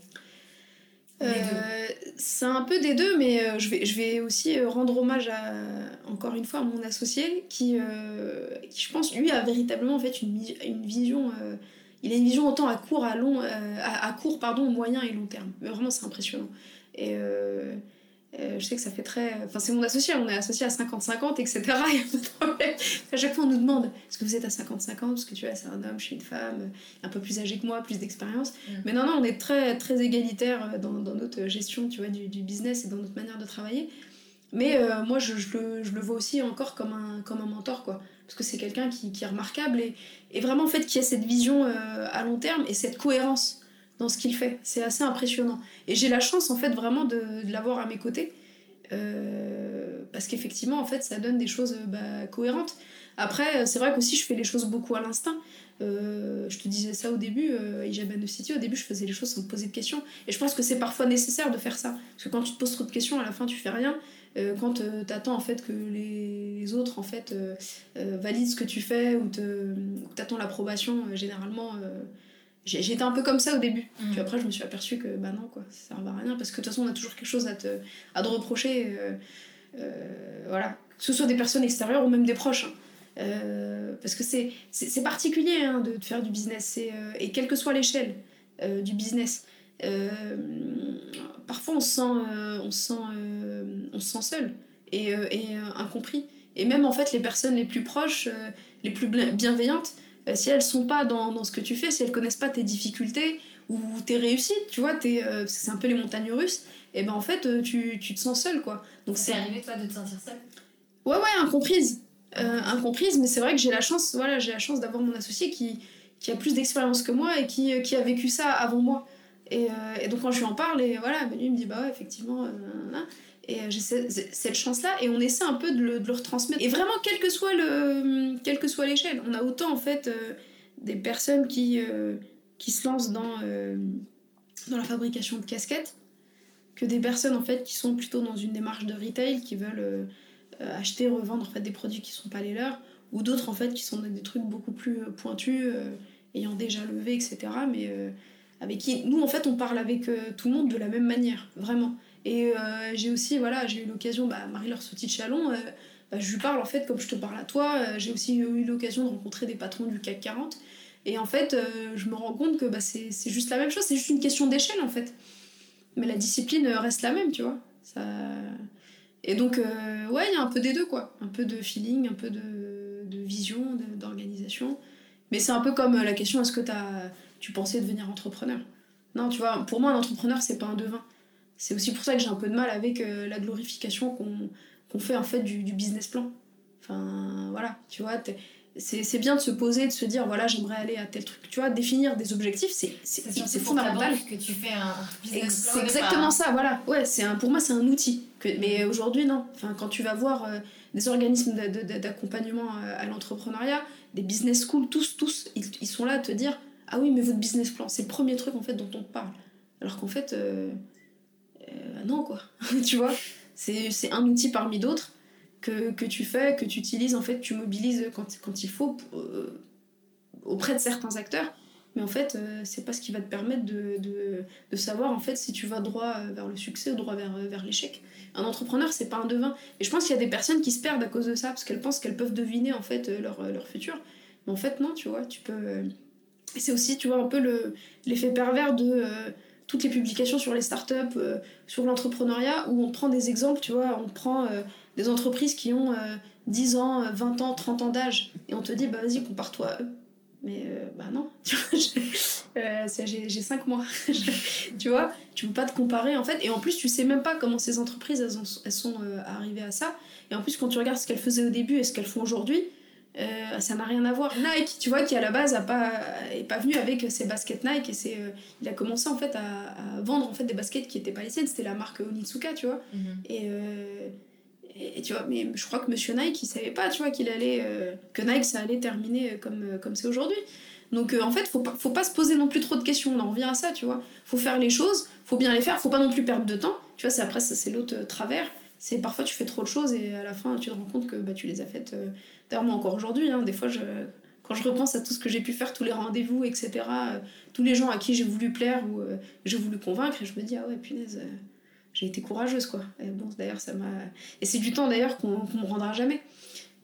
Euh, c'est un peu des deux, mais euh, je, vais, je vais aussi euh, rendre hommage à, encore une fois à mon associé qui, qui je pense, lui, a véritablement en fait une, une vision. il a une vision autant à court, à long, à, à, court, pardon, moyen et long terme. Mais vraiment, c'est impressionnant. Et euh, je sais que ça fait très. Enfin, c'est mon associé, on est associé à 50-50, etc. [LAUGHS] Il n'y a pas de problème. À chaque fois, on nous demande est-ce que vous êtes à 50-50 Parce que tu vois, c'est un homme, je suis une femme, un peu plus âgé que moi, plus d'expérience. Mm. Mais non, non, on est très, très égalitaire dans, dans, notre gestion tu vois, du, du, business et dans notre manière de travailler. Mais euh, moi, je, je, le, je, le, vois aussi encore comme un, comme un mentor, quoi. Parce que c'est quelqu'un qui, qui, est remarquable et, et, vraiment, en fait, qui a cette vision euh, à long terme et cette cohérence dans ce qu'il fait. C'est assez impressionnant. Et j'ai la chance, en fait, vraiment de, l'avoir à mes côtés. Euh, parce qu'effectivement, en fait, ça donne des choses bah, cohérentes. Après, c'est vrai qu'aussi, je fais les choses beaucoup à l'instinct. Euh, je te disais ça au début, euh, City, au début, je faisais les choses sans me poser de questions. Et je pense que c'est parfois nécessaire de faire ça. Parce que quand tu te poses trop de questions, à la fin, tu fais rien. Euh, quand tu attends en fait que les, autres en fait valident ce que tu fais ou tu attends l'approbation, généralement J'étais un peu comme ça au début. Mm. Puis après, je me suis aperçue que bah non, quoi, ça sert à rien. Parce que de toute façon, on a toujours quelque chose à te, à te reprocher. Euh, euh, voilà. Que ce soit des personnes extérieures ou même des proches. Hein. Euh, parce que c'est particulier hein, de, de, faire du business. et quelle que soit l'échelle du business, parfois on se sent, on sent, on se sent seul et, et incompris. Et même en fait, les personnes les plus proches, les plus bienveillantes, si elles sont pas dans, dans, ce que tu fais, si elles connaissent pas tes difficultés ou tes réussites, tu vois, euh, c'est un peu les montagnes russes, et ben en fait, euh, tu, tu te sens seule, quoi. Donc c'est arrivé, toi, de te sentir seule? Ouais, ouais, incomprise. incomprise, mais c'est vrai que j'ai la chance, voilà, j'ai la chance d'avoir mon associé qui, qui a plus d'expérience que moi et qui, qui a vécu ça avant moi. Et, et, donc quand je lui en parle, et voilà, ben lui il me dit, bah ouais, effectivement, et j'ai cette chance-là, et on essaie un peu de le, de le, retransmettre. Et vraiment, quel que soit le, quelle que soit l'échelle, on a autant en fait euh, des personnes qui, euh, qui se lancent dans, euh, dans la fabrication de casquettes, que des personnes en fait qui sont plutôt dans une démarche de retail, qui veulent acheter, revendre en fait des produits qui sont pas les leurs, ou d'autres en fait qui sont des trucs beaucoup plus pointus, ayant déjà levé, etc. Mais avec qui nous en fait on parle avec tout le monde de la même manière, vraiment. Et euh, j'ai aussi, voilà, j'ai eu l'occasion, bah, Marie-Laure Sauty de Chalon, euh, bah, je lui parle en fait comme je te parle à toi. Euh, j'ai aussi eu l'occasion de rencontrer des patrons du CAC 40. Et en fait, je me rends compte que bah, c'est juste la même chose, c'est juste une question d'échelle en fait. Mais la discipline reste la même, tu vois. Et donc, ouais, il y a un peu des deux, quoi. Un peu de feeling, un peu de, de vision, d'organisation. Mais c'est un peu comme la question est-ce que as, tu pensais devenir entrepreneur? Non, tu vois, pour moi, un entrepreneur, c'est pas un devin c'est aussi pour ça que j'ai un peu de mal avec euh, la glorification qu'on fait en fait du, business plan. Enfin, voilà, tu vois, c'est bien de se poser, de se dire, voilà, j'aimerais aller à tel truc. Tu vois, définir des objectifs, c'est fondamental. que tu fais un business plan. C'est exactement ça, voilà. Ouais, un, pour moi, c'est un outil. Que, mais aujourd'hui, non. Enfin, quand tu vas voir euh, des organismes d'accompagnement euh, à l'entrepreneuriat, des business schools, tous, tous, ils, ils, sont là à te dire, ah oui, mais votre business plan, c'est le premier truc en fait dont on te parle. Alors qu'en fait, euh, non, quoi. [LAUGHS] tu vois C'est un outil parmi d'autres que, que, tu fais, que tu utilises, en fait, tu mobilises quand, quand il faut. Euh, auprès de certains acteurs. Mais en fait, euh, c'est pas ce qui va te permettre de, de, de, savoir en fait si tu vas droit euh, vers le succès ou droit vers, euh, vers l'échec. Un entrepreneur, c'est pas un devin. Et je pense qu'il y a des personnes qui se perdent à cause de ça parce qu'elles pensent qu'elles peuvent deviner en fait leur, leur futur. Mais en fait, non, tu vois, tu peux. C'est aussi, tu vois, un peu l'effet pervers de toutes les publications sur les startups, sur l'entrepreneuriat, où on prend des exemples, tu vois, on prend des entreprises qui ont 10 ans, 20 ans, 30 ans d'âge, et on te dit, bah vas-y, compare-toi à eux. Mais euh, bah non, [LAUGHS] tu vois, euh, j'ai 5 mois. [LAUGHS] tu vois, tu peux pas te comparer en fait. Et en plus, tu sais même pas comment ces entreprises elles, elles sont euh, arrivées à ça. Et en plus, quand tu regardes ce qu'elles faisaient au début et ce qu'elles font aujourd'hui, ça n'a rien à voir. Nike, tu vois, qui à la base a pas, est pas venu avec ses baskets Nike et c'est, il a commencé en fait à, à, vendre en fait des baskets qui étaient pas les siennes. C'était la marque Onitsuka, tu vois. Mhm. Et et, tu vois, mais je crois que Monsieur Nike, il savait pas, tu vois, qu'il allait, euh, que Nike, ça allait terminer comme euh, comme c'est aujourd'hui. Donc euh, en fait, faut pas, faut pas se poser non plus trop de questions. On en revient à ça, tu vois. Faut faire les choses, faut bien les faire, faut pas non plus perdre de temps. Tu vois, c'est après, ça, c'est l'autre travers. C'est parfois tu fais trop de choses et à la fin, tu te rends compte que bah, tu les as faites. D'ailleurs, moi encore aujourd'hui, hein, des fois, je, quand je repense à tout ce que j'ai pu faire, tous les rendez-vous, etc., tous les gens à qui j'ai voulu plaire ou j'ai voulu convaincre, et je me dis, ah ouais, punaise j'ai été courageuse quoi. Et bon, d'ailleurs, ça m'a. Et c'est du temps d'ailleurs qu'on me rendra jamais.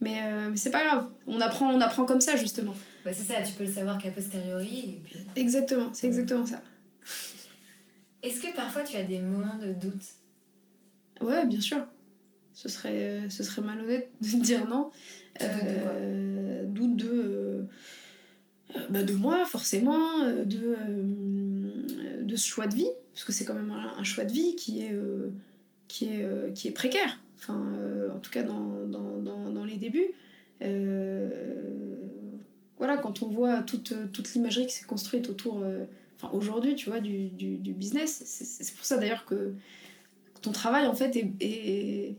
Mais, euh, mais c'est pas grave, on apprend, on apprend comme ça justement. Bah, c'est ça, tu peux le savoir qu'à posteriori. Exactement, c'est exactement ça. Est-ce que parfois tu as des moments de doute? Ouais, bien sûr. Ce serait, ce serait malhonnête [LAUGHS] de dire non. Euh, doute de. Euh, bah de moi, forcément, de, de ce choix de vie parce que c'est quand même un, choix de vie qui est, euh, qui est, euh, qui est précaire, enfin, euh, en tout cas dans, dans, dans, dans les débuts. voilà, quand on voit toute, toute l'imagerie qui s'est construite autour, enfin aujourd'hui, tu vois, du, du, du business, c'est pour ça d'ailleurs que ton travail en fait est,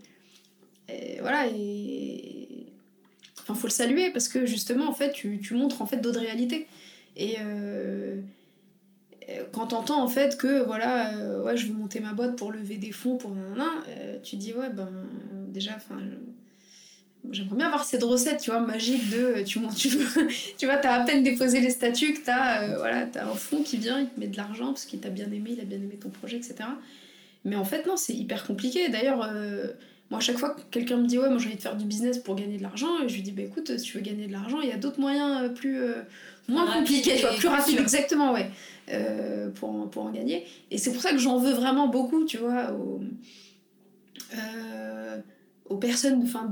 voilà et enfin faut le saluer parce que justement en fait tu, montres en fait d'autres réalités. Et quand t'entends en fait que voilà euh, ouais je veux monter ma boîte pour lever des fonds pour un euh, tu dis ouais ben déjà enfin j'aimerais bien avoir cette recette tu vois magique de tu tu, [LAUGHS] tu vois t'as à peine déposé les statuts que t'as euh, voilà t'as un fonds qui vient il te met de l'argent parce qu'il t'a bien aimé il a bien aimé ton projet etc mais en fait non c'est hyper compliqué d'ailleurs moi, à chaque fois que quelqu'un me dit, ouais, moi j'ai envie de faire du business pour gagner de l'argent, et je lui dis, bah écoute, si tu veux gagner de l'argent, il y a d'autres moyens plus, moins compliqués, plus rapides, exactement, ouais. Euh, pour, en, pour en gagner. Et c'est pour ça que j'en veux vraiment beaucoup, tu vois, aux, euh, aux personnes enfin,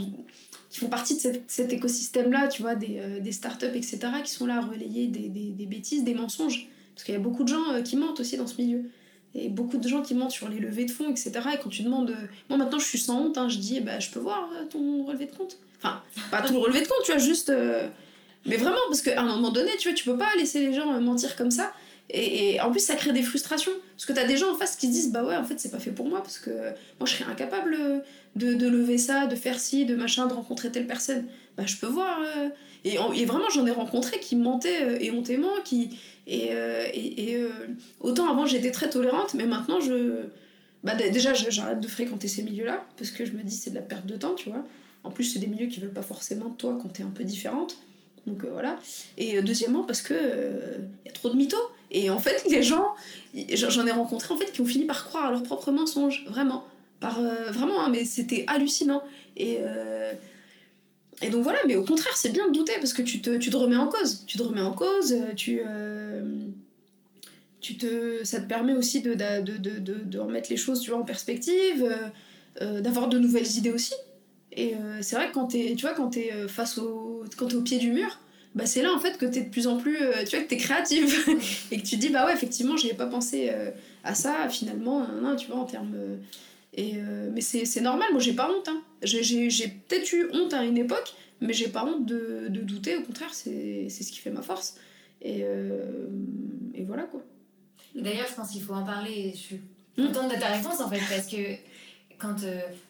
qui font partie de cet écosystème-là, tu vois, des, euh, des startups, etc., qui sont là à relayer des, des, des bêtises, des mensonges. Parce qu'il y a beaucoup de gens qui mentent aussi dans ce milieu. Et beaucoup de gens qui mentent sur les levées de fonds, etc. Et quand tu demandes. Moi maintenant je suis sans honte, hein, je dis bah, je peux voir ton relevé de compte. Enfin, pas ton [LAUGHS] relevé de compte, tu vois, juste. Mais vraiment, parce qu'à un moment donné, tu vois, tu peux pas laisser les gens mentir comme ça. Et, en plus, ça crée des frustrations. Parce que tu as des gens en face qui disent Bah ouais, en fait, c'est pas fait pour moi, parce que moi, je serais incapable de, de lever ça, de faire ci, de machin, de rencontrer telle personne. Bah, je peux voir. Euh. Et, et, vraiment, j'en ai rencontré qui mentaient euh, éhontément. Qui, et, euh, et, autant avant, j'étais très tolérante, mais maintenant, je. Bah, déjà, j'arrête de fréquenter ces milieux-là, parce que je me dis c'est de la perte de temps, tu vois. En plus, c'est des milieux qui veulent pas forcément de toi quand t'es un peu différente. Donc voilà. Et deuxièmement, parce que il y a trop de mythos. Et en fait, [LAUGHS] les gens, j'en ai rencontré en fait qui ont fini par croire à leurs propres mensonges, vraiment. Par, euh, vraiment, hein, mais c'était hallucinant. Et, euh, et donc voilà, mais au contraire, c'est bien de douter parce que tu te, tu te remets en cause. Tu te remets en cause, euh, tu, tu te, ça te permet aussi de, de, de, de, de remettre les choses tu vois, en perspective, d'avoir de nouvelles idées aussi. Et c'est vrai que quand t'es, tu vois, quand t'es face au, quand es au pied du mur, bah c'est là en fait que tu es de plus en plus euh, tu vois que tu es créative [LAUGHS] et que tu dis bah ouais effectivement j'y ai pas pensé euh, à ça finalement non, tu vois en termes euh, mais c'est normal moi j'ai pas honte hein. j'ai peut-être eu honte à une époque mais j'ai pas honte de, de, douter au contraire c'est ce qui fait ma force et, et voilà quoi d'ailleurs je pense qu'il faut en parler je suis hmm. contente de ta réponse en fait parce que quand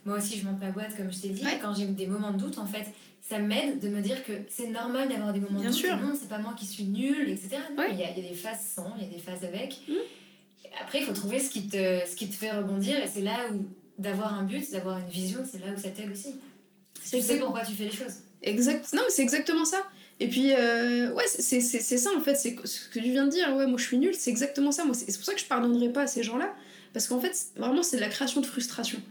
moi aussi je monte ma boîte comme je t'ai dit quand j'ai des moments de doute en fait ça m'aide de me dire que c'est normal d'avoir des moments Bien de sûr. non c'est pas moi qui suis nulle etc il, y a, il, y a, des phases sans il y a des phases avec mmh. Après il faut trouver ce qui te ce qui te fait rebondir et c'est là où d'avoir un but d'avoir une vision c'est là où ça t'aide aussi. Tu sais pourquoi tu fais les choses. Exact. Non mais c'est exactement ça. Et puis, euh, ouais, c'est ça en fait, c'est ce que tu viens de dire, ouais, moi je suis nulle, c'est exactement ça. Moi, c'est pour ça que je pardonnerai pas à ces gens-là, parce qu'en fait, vraiment, c'est de la création de frustration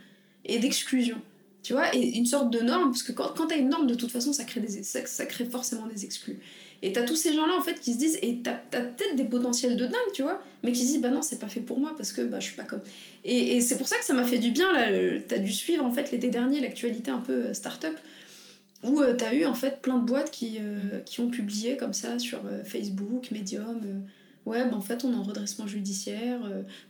et d'exclusion. Tu vois, et une sorte de norme, parce que quand, quand t'as une norme, de toute façon, ça crée, des, ça, ça crée forcément des exclus. Et t'as tous ces gens-là, en fait, qui se disent, et t'as as, peut-être des potentiels de dingue, tu vois, mais qui se disent, bah non, c'est pas fait pour moi, parce que bah, je suis pas comme. Et, et c'est pour ça que ça m'a fait du bien, là, t'as dû suivre, en fait, l'été dernier, l'actualité un peu euh, start-up, où euh, t'as eu, en fait, plein de boîtes qui, euh, qui ont publié comme ça sur Facebook, Medium. ouais, bah, en fait, on est en redressement judiciaire.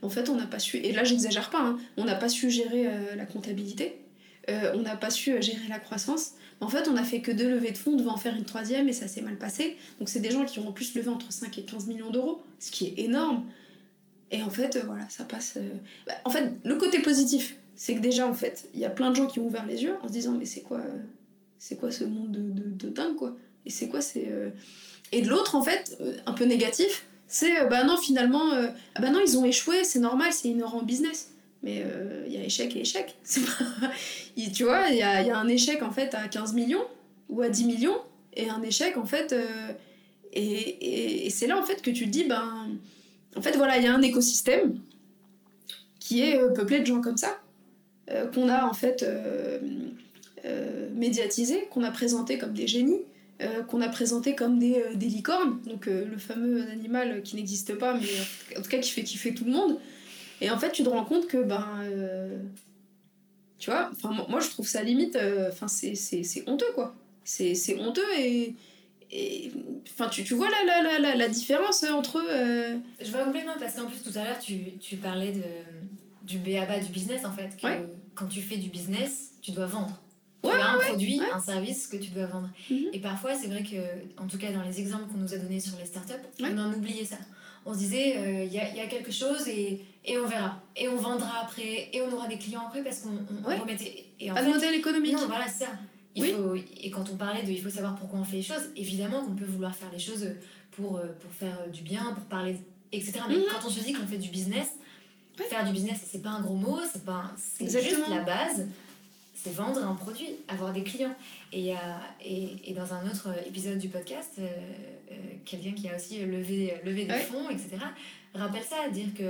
en fait, on n'a pas su. Et là, j'exagère pas, hein, on n'a pas su gérer la comptabilité. on n'a pas su gérer la croissance. En fait, on a fait que deux levées de fonds, on devait en faire une troisième et ça s'est mal passé. Donc, c'est des gens qui ont en plus levé entre 5 et 15 millions d'euros, ce qui est énorme. Et en fait, euh, voilà, ça passe. Euh, bah, en fait, le côté positif, c'est que déjà, en fait, il y a plein de gens qui ont ouvert les yeux en se disant, mais c'est quoi, euh, c'est quoi ce monde de, dingue, quoi? Et c'est quoi, c'est. Et de l'autre, en fait, un peu négatif, c'est, bah non, finalement, ah bah non, ils ont échoué, c'est normal, c'est inhérent au business mais il y a échec et échec. [LAUGHS] Tu vois, il y a, un échec en fait à 15 millions ou à 10 millions et un échec en fait. et, et, c'est là en fait que tu te dis, ben, en fait, voilà, il y a un écosystème qui est peuplé de gens comme ça, qu'on a en fait médiatisé, qu'on a présenté comme des génies. qu'on a présenté comme des licornes, donc le fameux animal qui n'existe pas, mais en tout cas qui fait kiffer tout le monde. Et en fait, tu te rends compte que, ben. Euh, tu vois, moi je trouve ça limite. Euh, enfin, c'est honteux, quoi. C'est honteux et. Enfin, tu, tu vois la, la, la, la différence entre. Euh... Je vois complètement, parce qu'en plus, tout à l'heure, tu, tu parlais de, du BABA du business, en fait. Que Quand tu fais du business, tu dois vendre. Tu as un produit, un service que tu dois vendre. Mhm. Et parfois, c'est vrai que, en tout cas, dans les exemples qu'on nous a donnés sur les startups, on en oubliait ça on se disait, euh, il y, a, y, a, quelque chose et, et, on verra. Et on vendra après, et on aura des clients après parce qu'on remettait. Et en Pas de modèle économique. Non, voilà, ça. Il faut, et quand on parlait de il faut savoir pourquoi on fait les choses, évidemment qu'on peut vouloir faire les choses pour, euh, pour faire du bien, pour parler, etc. Mais mhm. quand on se dit qu'on fait du business, faire du business, c'est pas un gros mot, c'est pas c'est juste la base c'est vendre un produit, avoir des clients. Et, et, et, dans un autre épisode du podcast, euh, euh, quelqu'un qui a aussi levé, levé des fonds, etc., rappelle ça, dire que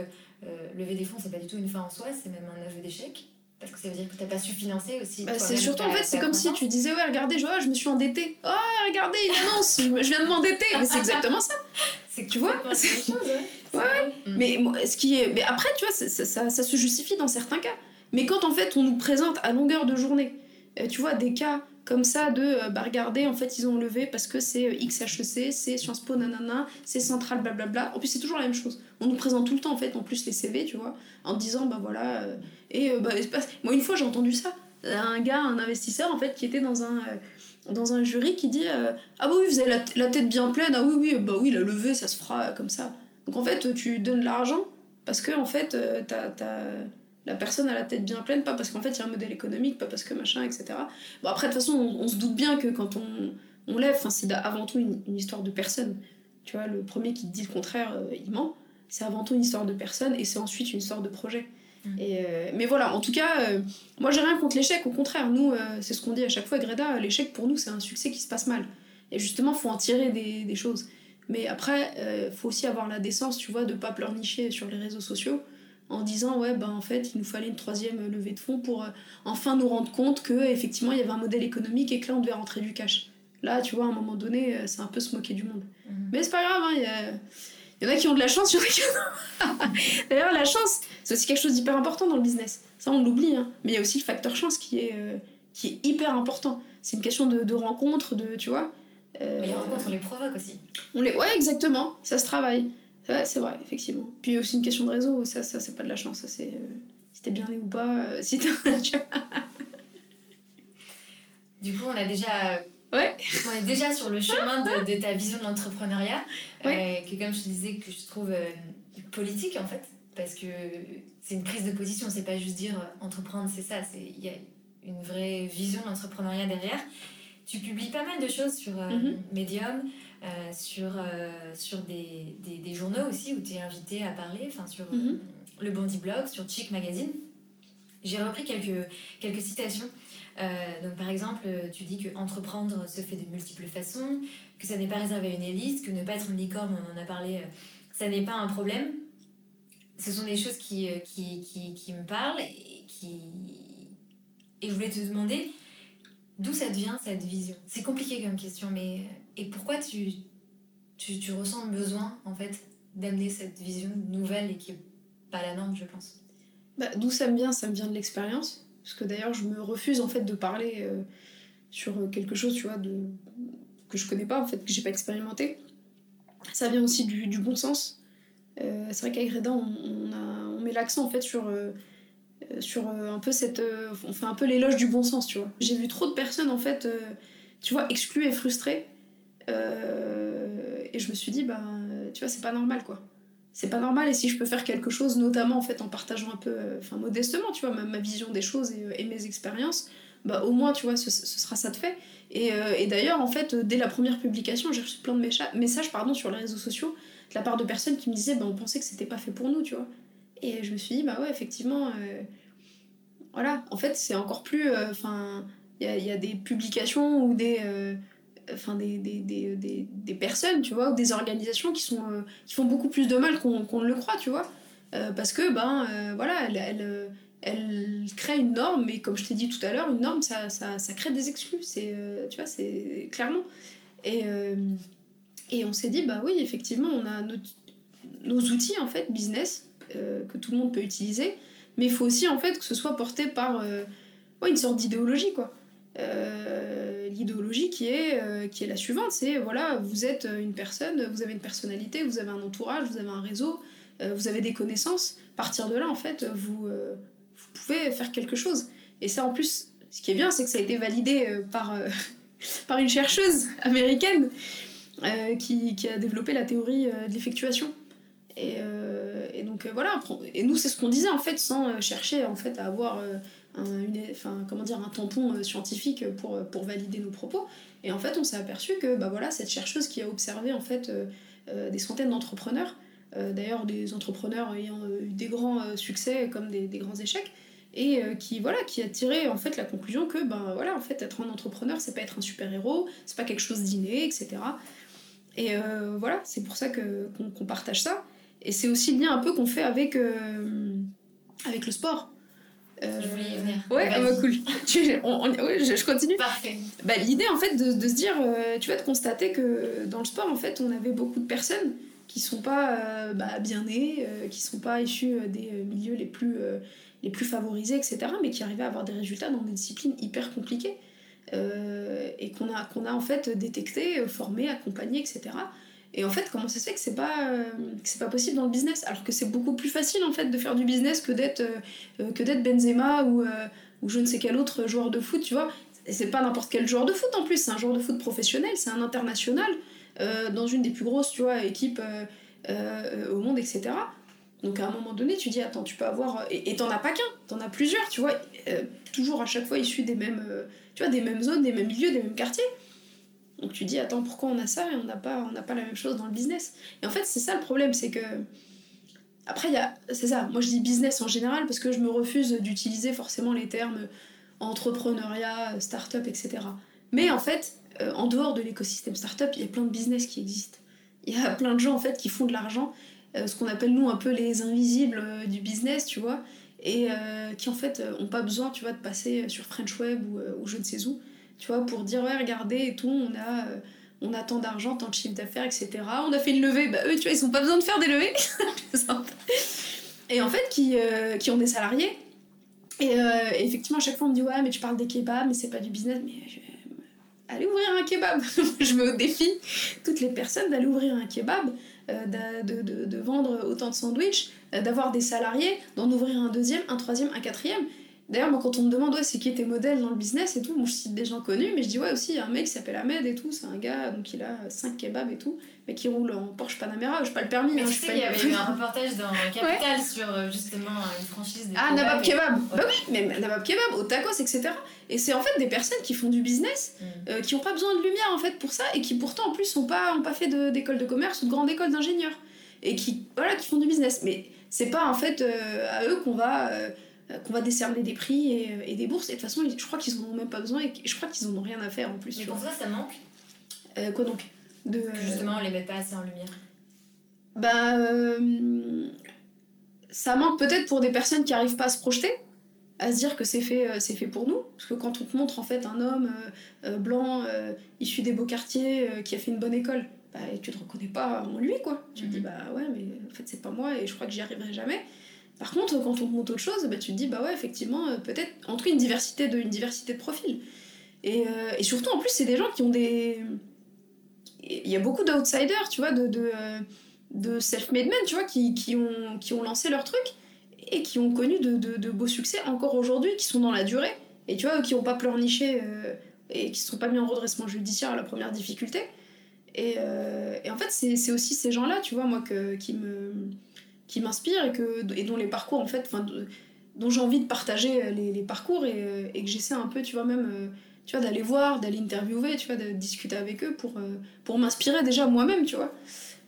euh, lever des fonds, c'est pas du tout une fin en soi, c'est même un aveu d'échec. Parce que ça veut dire que tu n'as pas su financer aussi. Bah, c'est surtout en fait, c'est comme si tu disais Ouais, regardez, je, je me suis endettée. Oh, regardez, une annonce, je, viens de m'endetter. Mais c'est exactement ça. [LAUGHS] C'est que tu vois? C'est ouais. ouais. Mais, ce qui est... mais après, tu vois, ça, ça, ça se justifie dans certains cas. Mais quand en fait on nous présente à longueur de journée, euh, tu vois, des cas comme ça de euh, bah regardez, en fait ils ont levé parce que c'est euh, XHEC, c'est Sciences Po, nanana, c'est Central, blablabla. En plus, c'est toujours la même chose. On nous présente tout le temps en fait en plus les CV, tu vois, en disant bah voilà. et bah, moi une fois j'ai entendu ça. Un gars, un investisseur en fait qui était dans un dans un jury qui dit ah bah oui vous avez la, la, tête bien pleine ah oui oui bah oui la levée ça se fera comme ça donc en fait tu donnes l'argent parce que en fait t'as la personne a la tête bien pleine, pas parce qu'en fait il y a un modèle économique, pas parce que machin, etc. Bon, après, de toute façon, on, se doute bien que quand on, on lève, c'est avant tout une, histoire de personne. Tu vois, le premier qui te dit le contraire, euh, il ment. C'est avant tout une histoire de personne et c'est ensuite une histoire de projet. Mmh. Et euh, mais voilà, en tout cas, euh, moi j'ai rien contre l'échec, au contraire, nous, c'est ce qu'on dit à chaque fois, Greta, l'échec pour nous c'est un succès qui se passe mal. Et justement, faut en tirer des, des choses. Mais après, faut aussi avoir la décence, tu vois, de pas pleurnicher sur les réseaux sociaux en disant ouais ben en fait il nous fallait une troisième levée de fonds pour euh, enfin nous rendre compte que effectivement il y avait un modèle économique et que là on devait rentrer du cash. Là tu vois à un moment donné euh, c'est un peu se moquer du monde. Mhm. mais c'est pas grave hein, il y, en a qui ont de la chance il y en a qui [LAUGHS] d'ailleurs la chance c'est aussi quelque chose d'hyper important dans le business. Ça on l'oublie hein. mais il y a aussi le facteur chance qui est euh, qui est hyper important. C'est une question de, de rencontre de tu vois les rencontres on les provoque aussi. on les ouais exactement. Ça se travaille Ouais, c'est vrai, effectivement. Puis aussi une question de réseau, ça, ça c'est pas de la chance, ça c'est euh, si t'es bien né ou pas, euh, si Du coup, on a déjà. Ouais. On est déjà sur le chemin de, de ta vision de l'entrepreneuriat, euh, que comme je te disais, que je trouve politique en fait, parce que c'est une prise de position, c'est pas juste dire entreprendre, c'est ça, il y a une vraie vision de l'entrepreneuriat derrière. Tu publies pas mal de choses sur mm-hmm. Medium, euh, sur, euh, sur des, des, des, journaux aussi où tu es invité à parler, enfin sur mhm. euh, le Bondi Blog, sur Chic Magazine. J'ai repris quelques, quelques citations donc par exemple, tu dis que entreprendre se fait de multiples façons, que ça n'est pas réservé à une élite, que ne pas être une licorne, on en a parlé, ça n'est pas un problème. Ce sont des choses qui, qui, qui, qui me parlent et qui... Et je voulais te demander, D'où ça devient cette vision? C'est compliqué comme question, mais et pourquoi tu, tu, ressens le besoin en fait d'amener cette vision nouvelle et qui est pas la norme, je pense? Bah, D'où ça me vient? Ça me vient de l'expérience, parce que d'ailleurs je me refuse en fait de parler euh, sur quelque chose, tu vois, de que je connais pas en fait, que j'ai pas expérimenté. Ça vient aussi du, bon sens. Euh, c'est vrai qu'avec Reda, on, on, met l'accent en fait sur euh, euh, sur euh, un peu cette. Euh, on fait un peu l'éloge du bon sens, tu vois. J'ai vu trop de personnes, en fait, tu vois, exclues et frustrées. Et je me suis dit, bah, tu vois, c'est pas normal, quoi. C'est pas normal, et si je peux faire quelque chose, notamment en fait en partageant un peu, enfin modestement, tu vois, ma, vision des choses et, mes expériences, bah au moins, tu vois, ce, sera ça de fait. Et, d'ailleurs, en fait, dès la première publication, j'ai reçu plein de messages pardon, sur les réseaux sociaux de la part de personnes qui me disaient, bah, on pensait que c'était pas fait pour nous, tu vois. Et je me suis dit, bah ouais, effectivement, euh, voilà, en fait, c'est encore plus. Euh, enfin, il y a, des publications ou des. Euh, enfin, des, des, des, des, personnes, tu vois, ou des organisations qui, sont, qui font beaucoup plus de mal qu'on ne le croit, tu vois. parce que, ben, voilà, elle, elle, elle, crée une norme, mais comme je t'ai dit tout à l'heure, une norme, ça, ça, ça, crée des exclus, tu vois, c'est clairement. Et, et on s'est dit, bah oui, effectivement, on a nos outils, en fait, business, euh, que tout le monde peut utiliser, mais il faut aussi en fait que ce soit porté par euh, une sorte d'idéologie quoi. Euh, l'idéologie qui est, qui est la suivante, c'est voilà, vous êtes une personne, vous avez une personnalité, vous avez un entourage, vous avez un réseau, vous avez des connaissances. À partir de là, en fait, vous, vous pouvez faire quelque chose. Et ça, en plus, ce qui est bien, c'est que ça a été validé par, [LAUGHS] par une chercheuse américaine qui, qui, a développé la théorie de l'effectuation. Et, euh, donc euh, voilà, et nous c'est ce qu'on disait en fait, sans euh, chercher en fait à avoir un, comment dire, un tampon scientifique pour, pour valider nos propos. Et en fait on s'est aperçu que bah, voilà, cette chercheuse qui a observé en fait des centaines d'entrepreneurs, d'ailleurs des entrepreneurs ayant eu des grands succès comme des, des grands échecs, et qui voilà qui a tiré en fait la conclusion que ben voilà en fait être un entrepreneur c'est pas être un super héros c'est pas quelque chose d'inné etc et voilà c'est pour ça que qu'on partage ça et c'est aussi le lien un peu qu'on fait avec, euh, avec le sport. Euh, je voulais y venir. Ouais, ah bah, cool. [LAUGHS] je, continue. Parfait. Bah, L'idée, en fait, de, de, se dire, euh, tu vas te constater que dans le sport, en fait, on avait beaucoup de personnes qui sont pas bah, bien nées, qui sont pas issues des milieux les plus, les plus favorisés, etc., mais qui arrivaient à avoir des résultats dans des disciplines hyper compliquées. et qu'on a, qu'on a en fait détecté, formé, accompagné, etc. Et en fait, comment ça se fait que c'est pas, euh, c'est pas possible dans le business? Alors que c'est beaucoup plus facile en fait de faire du business que d'être, euh, euh, que d'être Benzema ou, ou je ne sais quel autre joueur de foot, tu vois. Et c'est pas n'importe quel joueur de foot en plus, c'est un joueur de foot professionnel, c'est un international dans une des plus grosses, tu vois, équipes au monde, etc. Donc à un moment donné, tu dis, attends, tu peux avoir. Et t'en as pas qu'un, t'en as plusieurs, tu vois, toujours à chaque fois issus des mêmes, tu vois, des mêmes zones, des mêmes milieux, des mêmes quartiers. Donc tu dis, attends, pourquoi on a ça et on n'a pas, pas la même chose dans le business? Et en fait, c'est ça le problème, c'est que. Après, a. C'est ça, moi je dis business en général parce que je me refuse d'utiliser forcément les termes entrepreneuriat, start-up, etc. Mais en fait, euh, en dehors de l'écosystème start-up, il y a plein de business qui existent. Il y a [LAUGHS] plein de gens en fait qui font de l'argent, euh, ce qu'on appelle nous un peu les invisibles euh, du business, tu vois, et qui en fait ont pas besoin, tu vois, de passer sur French Web ou je ne sais où tu vois, pour dire, ouais, regardez et tout, on a, euh, on a tant d'argent, tant de chiffre d'affaires, etc. On a fait une levée, bah eux, tu vois, ils ont pas besoin de faire des levées. [LAUGHS] et en fait, qui, euh, qui ont des salariés. Et euh, effectivement, à chaque fois, on me dit, ouais, mais tu parles des kebabs, mais c'est pas du business. Mais allez ouvrir un kebab. [LAUGHS] je me défie toutes les personnes d'aller ouvrir un kebab, de, de, de, vendre autant de sandwichs, d'avoir des salariés, d'en ouvrir un deuxième, un troisième, un quatrième. D'ailleurs, moi, quand on me demande ouais, c'est qui tes modèles dans le business et tout, moi je cite des gens connus, mais je dis ouais aussi, il y a un mec qui s'appelle Ahmed et tout, c'est un gars, donc il a 5 kebabs et tout, mais qui roule en Porsche Panamera, je pas le permis. Mais hein, tu sais, il y avait eu un reportage dans Capital sur euh, justement une franchise de. Ah, Nabab Kebab Bah oui, mais Nabab Kebab, au tacos, etc. Et c'est en fait des personnes qui font du business, mm. euh, qui ont pas besoin de lumière en fait pour ça, et qui pourtant en plus ont pas, ont pas fait d'école de, commerce ou de grande école d'ingénieur. Et qui, voilà, qui font du business. Mais c'est pas en fait euh, à eux qu'on va qu'on va décerner des prix et, et, des bourses. Et de toute façon, je crois qu'ils en ont même pas besoin et je crois qu'ils en ont rien à faire en plus. Mais pour toi, ça manque Quoi donc? De, Justement, on les met pas assez en lumière. Bah. ça manque peut-être pour des personnes qui arrivent pas à se projeter à se dire que c'est fait, euh, c'est fait pour nous. Parce que quand on te montre en fait un homme euh, euh, blanc, issu des beaux quartiers, qui a fait une bonne école, bah, tu te reconnais pas en lui, quoi. Tu te dis, mhm. bah ouais, mais en fait, c'est pas moi et je crois que j'y arriverai jamais. Par contre, quand on te autre chose, bah, tu te dis, bah ouais, effectivement, peut-être, en tout cas, une diversité de, une diversité de profils. Et, et surtout, en plus, c'est des gens qui ont des. Il y a beaucoup d'outsiders, tu vois, de, de, de self-made men, tu vois, qui, qui, ont, qui ont lancé leur truc et qui ont connu de, de, beaux succès encore aujourd'hui, qui sont dans la durée, et tu vois, qui n'ont pas pleurniché euh, et qui ne sont pas mis en redressement judiciaire à la première difficulté. Et, euh, et en fait, c'est aussi ces gens-là, tu vois, moi, que, qui me qui m'inspirent et, que, et dont les parcours, en fait, dont j'ai envie de partager les, les parcours et, et que j'essaie un peu, tu vois, même euh, tu vois, d'aller voir, d'aller interviewer, tu vois, de discuter avec eux pour, pour m'inspirer déjà moi-même, tu vois.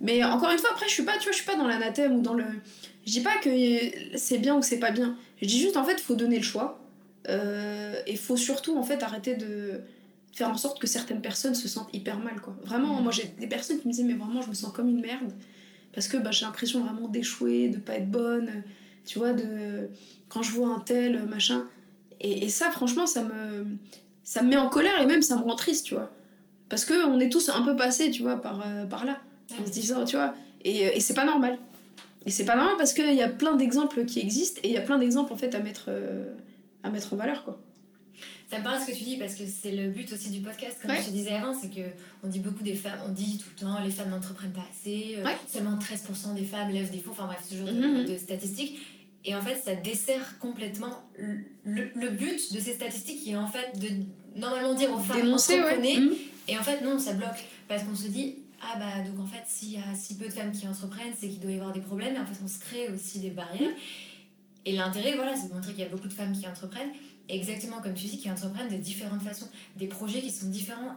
Mais encore une fois, après, je suis pas, tu vois, je suis pas dans l'anathème ou dans le je dis pas que c'est bien ou que c'est pas bien. Je dis juste en fait, faut donner le choix. Euh, et faut surtout en fait arrêter de faire en sorte que certaines personnes se sentent hyper mal quoi. Vraiment, mm. moi j'ai des personnes qui me disaient mais vraiment je me sens comme une merde parce que bah, j'ai l'impression vraiment d'échouer, de pas être bonne, tu vois, de quand je vois un tel machin. Et, et, ça franchement ça me ça me met en colère et même ça me rend triste, tu vois. Parce que on est tous un peu passés, tu vois, par, euh, par là. En se disant, tu vois, et, et c'est pas normal. Et c'est pas normal parce qu'il y a plein d'exemples qui existent et il y a plein d'exemples en fait à mettre, euh, à mettre en valeur quoi. Ça me parle ce que tu dis parce que c'est le but aussi du podcast, comme je te disais avant, c'est qu'on dit beaucoup des femmes, on dit tout le temps les femmes n'entreprennent pas assez, euh, seulement 13% des femmes lèvent des fonds, enfin bref, ce genre de, mhm. statistiques. Et en fait, ça dessert complètement le, le, but de ces statistiques qui est en fait de normalement dire aux femmes Dénoncer, mhm. Et en fait, non, ça bloque parce qu'on se dit ah bah donc en fait s'il y a si peu de femmes qui entreprennent c'est qu'il doit y avoir des problèmes. Et en fait on se crée aussi des barrières. Et l'intérêt voilà c'est de montrer qu'il y a beaucoup de femmes qui entreprennent exactement comme tu dis qui entreprennent de différentes façons des projets qui sont différents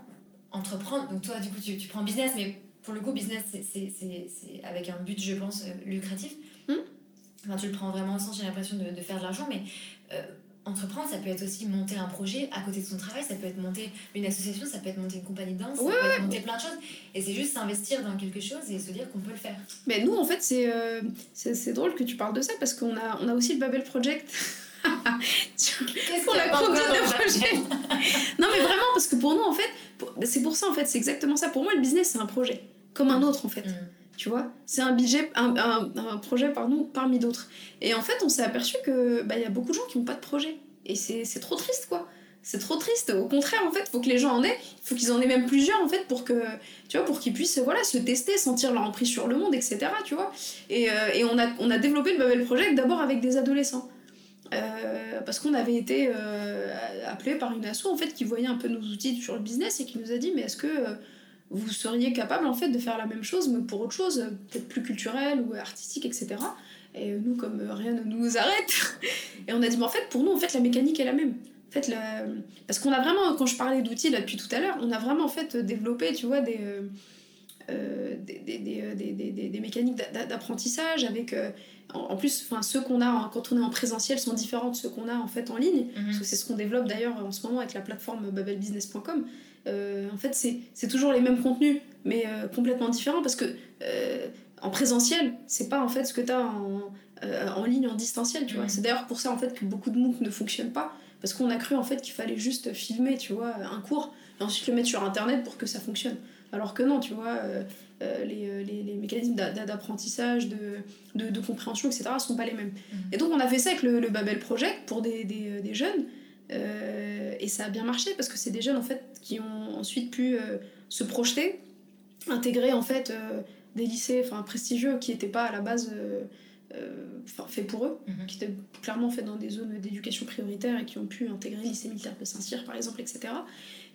entreprendre donc toi du coup tu, tu prends business mais pour le coup business c'est avec un but je pense euh, lucratif hmm. enfin, tu le prends vraiment au sens j'ai l'impression de, de, faire de l'argent mais euh, entreprendre, ça peut être aussi monter un projet à côté de son travail, ça peut être monter une association, ça peut être monter une compagnie de danse, ça peut être monter plein de choses. Et c'est juste s'investir dans quelque chose et se dire qu'on peut le faire. Mais nous, en fait, c'est euh, drôle que tu parles de ça parce qu'on a, on a aussi le Babel Project. [LAUGHS] Qu'est-ce qu'on a de projet [LAUGHS] Non, mais vraiment, parce que pour nous, en fait, c'est pour ça, en fait, c'est exactement ça. Pour moi, le business, c'est un projet, comme un autre, en fait. Mm. Tu vois c'est un budget un, un, projet pardon parmi d'autres. Et en fait on s'est aperçu que bah il y a beaucoup de gens qui n'ont pas de projet. Et c'est trop triste quoi. C'est trop triste. Au contraire en fait faut que les gens en aient. Il faut qu'ils en aient même plusieurs en fait pour que tu vois pour qu'ils puissent voilà se tester sentir leur emprise sur le monde etc tu vois. Et, euh, et on a on a développé le Babel Project d'abord avec des adolescents euh, parce qu'on avait été euh, appelé par une asso en fait qui voyait un peu nos outils sur le business et qui nous a dit mais est-ce que vous seriez capable en fait de faire la même chose mais pour autre chose peut-être plus culturelle ou artistique etc et nous comme rien ne nous arrête [LAUGHS] et on a dit mais en fait pour nous en fait la mécanique est la même. En fait la... parce qu'on a vraiment quand je parlais d'outils là depuis tout à l'heure on a vraiment en fait développé tu vois des euh, euh, des, des, des, des, mécaniques d'apprentissage avec euh, en, plus enfin ceux qu'on a quand on est en présentiel sont différents de ceux qu'on a en fait en ligne mhm. parce que c'est ce qu'on développe d'ailleurs en ce moment avec la plateforme babelbusiness.com euh, en fait, c'est toujours les mêmes contenus, mais complètement différents parce que en présentiel, c'est pas en fait ce que tu as en, en, ligne, en distanciel, tu vois. Mm. C'est d'ailleurs pour ça en fait que beaucoup de MOOC ne fonctionnent pas parce qu'on a cru en fait qu'il fallait juste filmer, tu vois, un cours et ensuite le mettre sur internet pour que ça fonctionne. Alors que non, tu vois, les, les, les, mécanismes d'apprentissage, de, de, de, compréhension, etc., sont pas les mêmes. Mm. Et donc on a fait ça avec le, le Babel Project pour des, des, des jeunes. Euh, et ça a bien marché parce que c'est des jeunes en fait qui ont ensuite pu euh, se projeter, intégrer en fait euh, des lycées enfin prestigieux qui n'étaient pas à la base faits pour eux, mhm. qui étaient clairement faits dans des zones d'éducation prioritaire et qui ont pu intégrer le lycée militaire de Saint-Cyr par exemple, etc.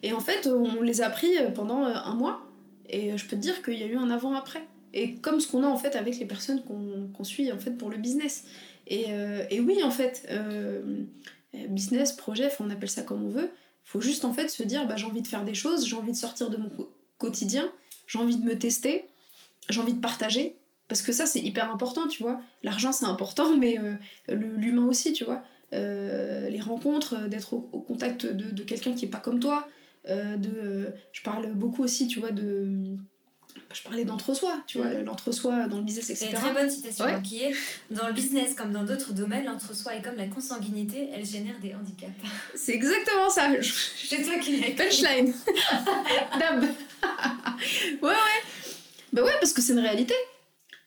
Et en fait, on les a pris pendant un mois et je peux te dire qu'il y a eu un avant-après. Et comme ce qu'on a en fait avec les personnes qu'on suit en fait pour le business. Et, et oui, en fait, euh, business, projet, on appelle ça comme on veut. Il faut juste en fait se dire bah, j'ai envie de faire des choses, j'ai envie de sortir de mon quotidien, j'ai envie de me tester, j'ai envie de partager. Parce que ça, c'est hyper important, tu vois. L'argent, c'est important, [LAUGHS] mais euh, l'humain aussi, tu vois. les rencontres, d'être au, contact de, de quelqu'un qui est pas comme toi. De, je parle beaucoup aussi, tu vois, de je parlais d'entre-soi, tu vois, l'entre-soi dans le business, etc. C'est une très bonne citation qui est dans le business comme dans d'autres domaines, l'entre-soi est comme la consanguinité, elle génère des handicaps. C'est exactement ça. [LAUGHS] C'est toi qui l'as Punchline. [LAUGHS] [LAUGHS] Dab. ouais, ouais. Bah ouais, parce que c'est une réalité.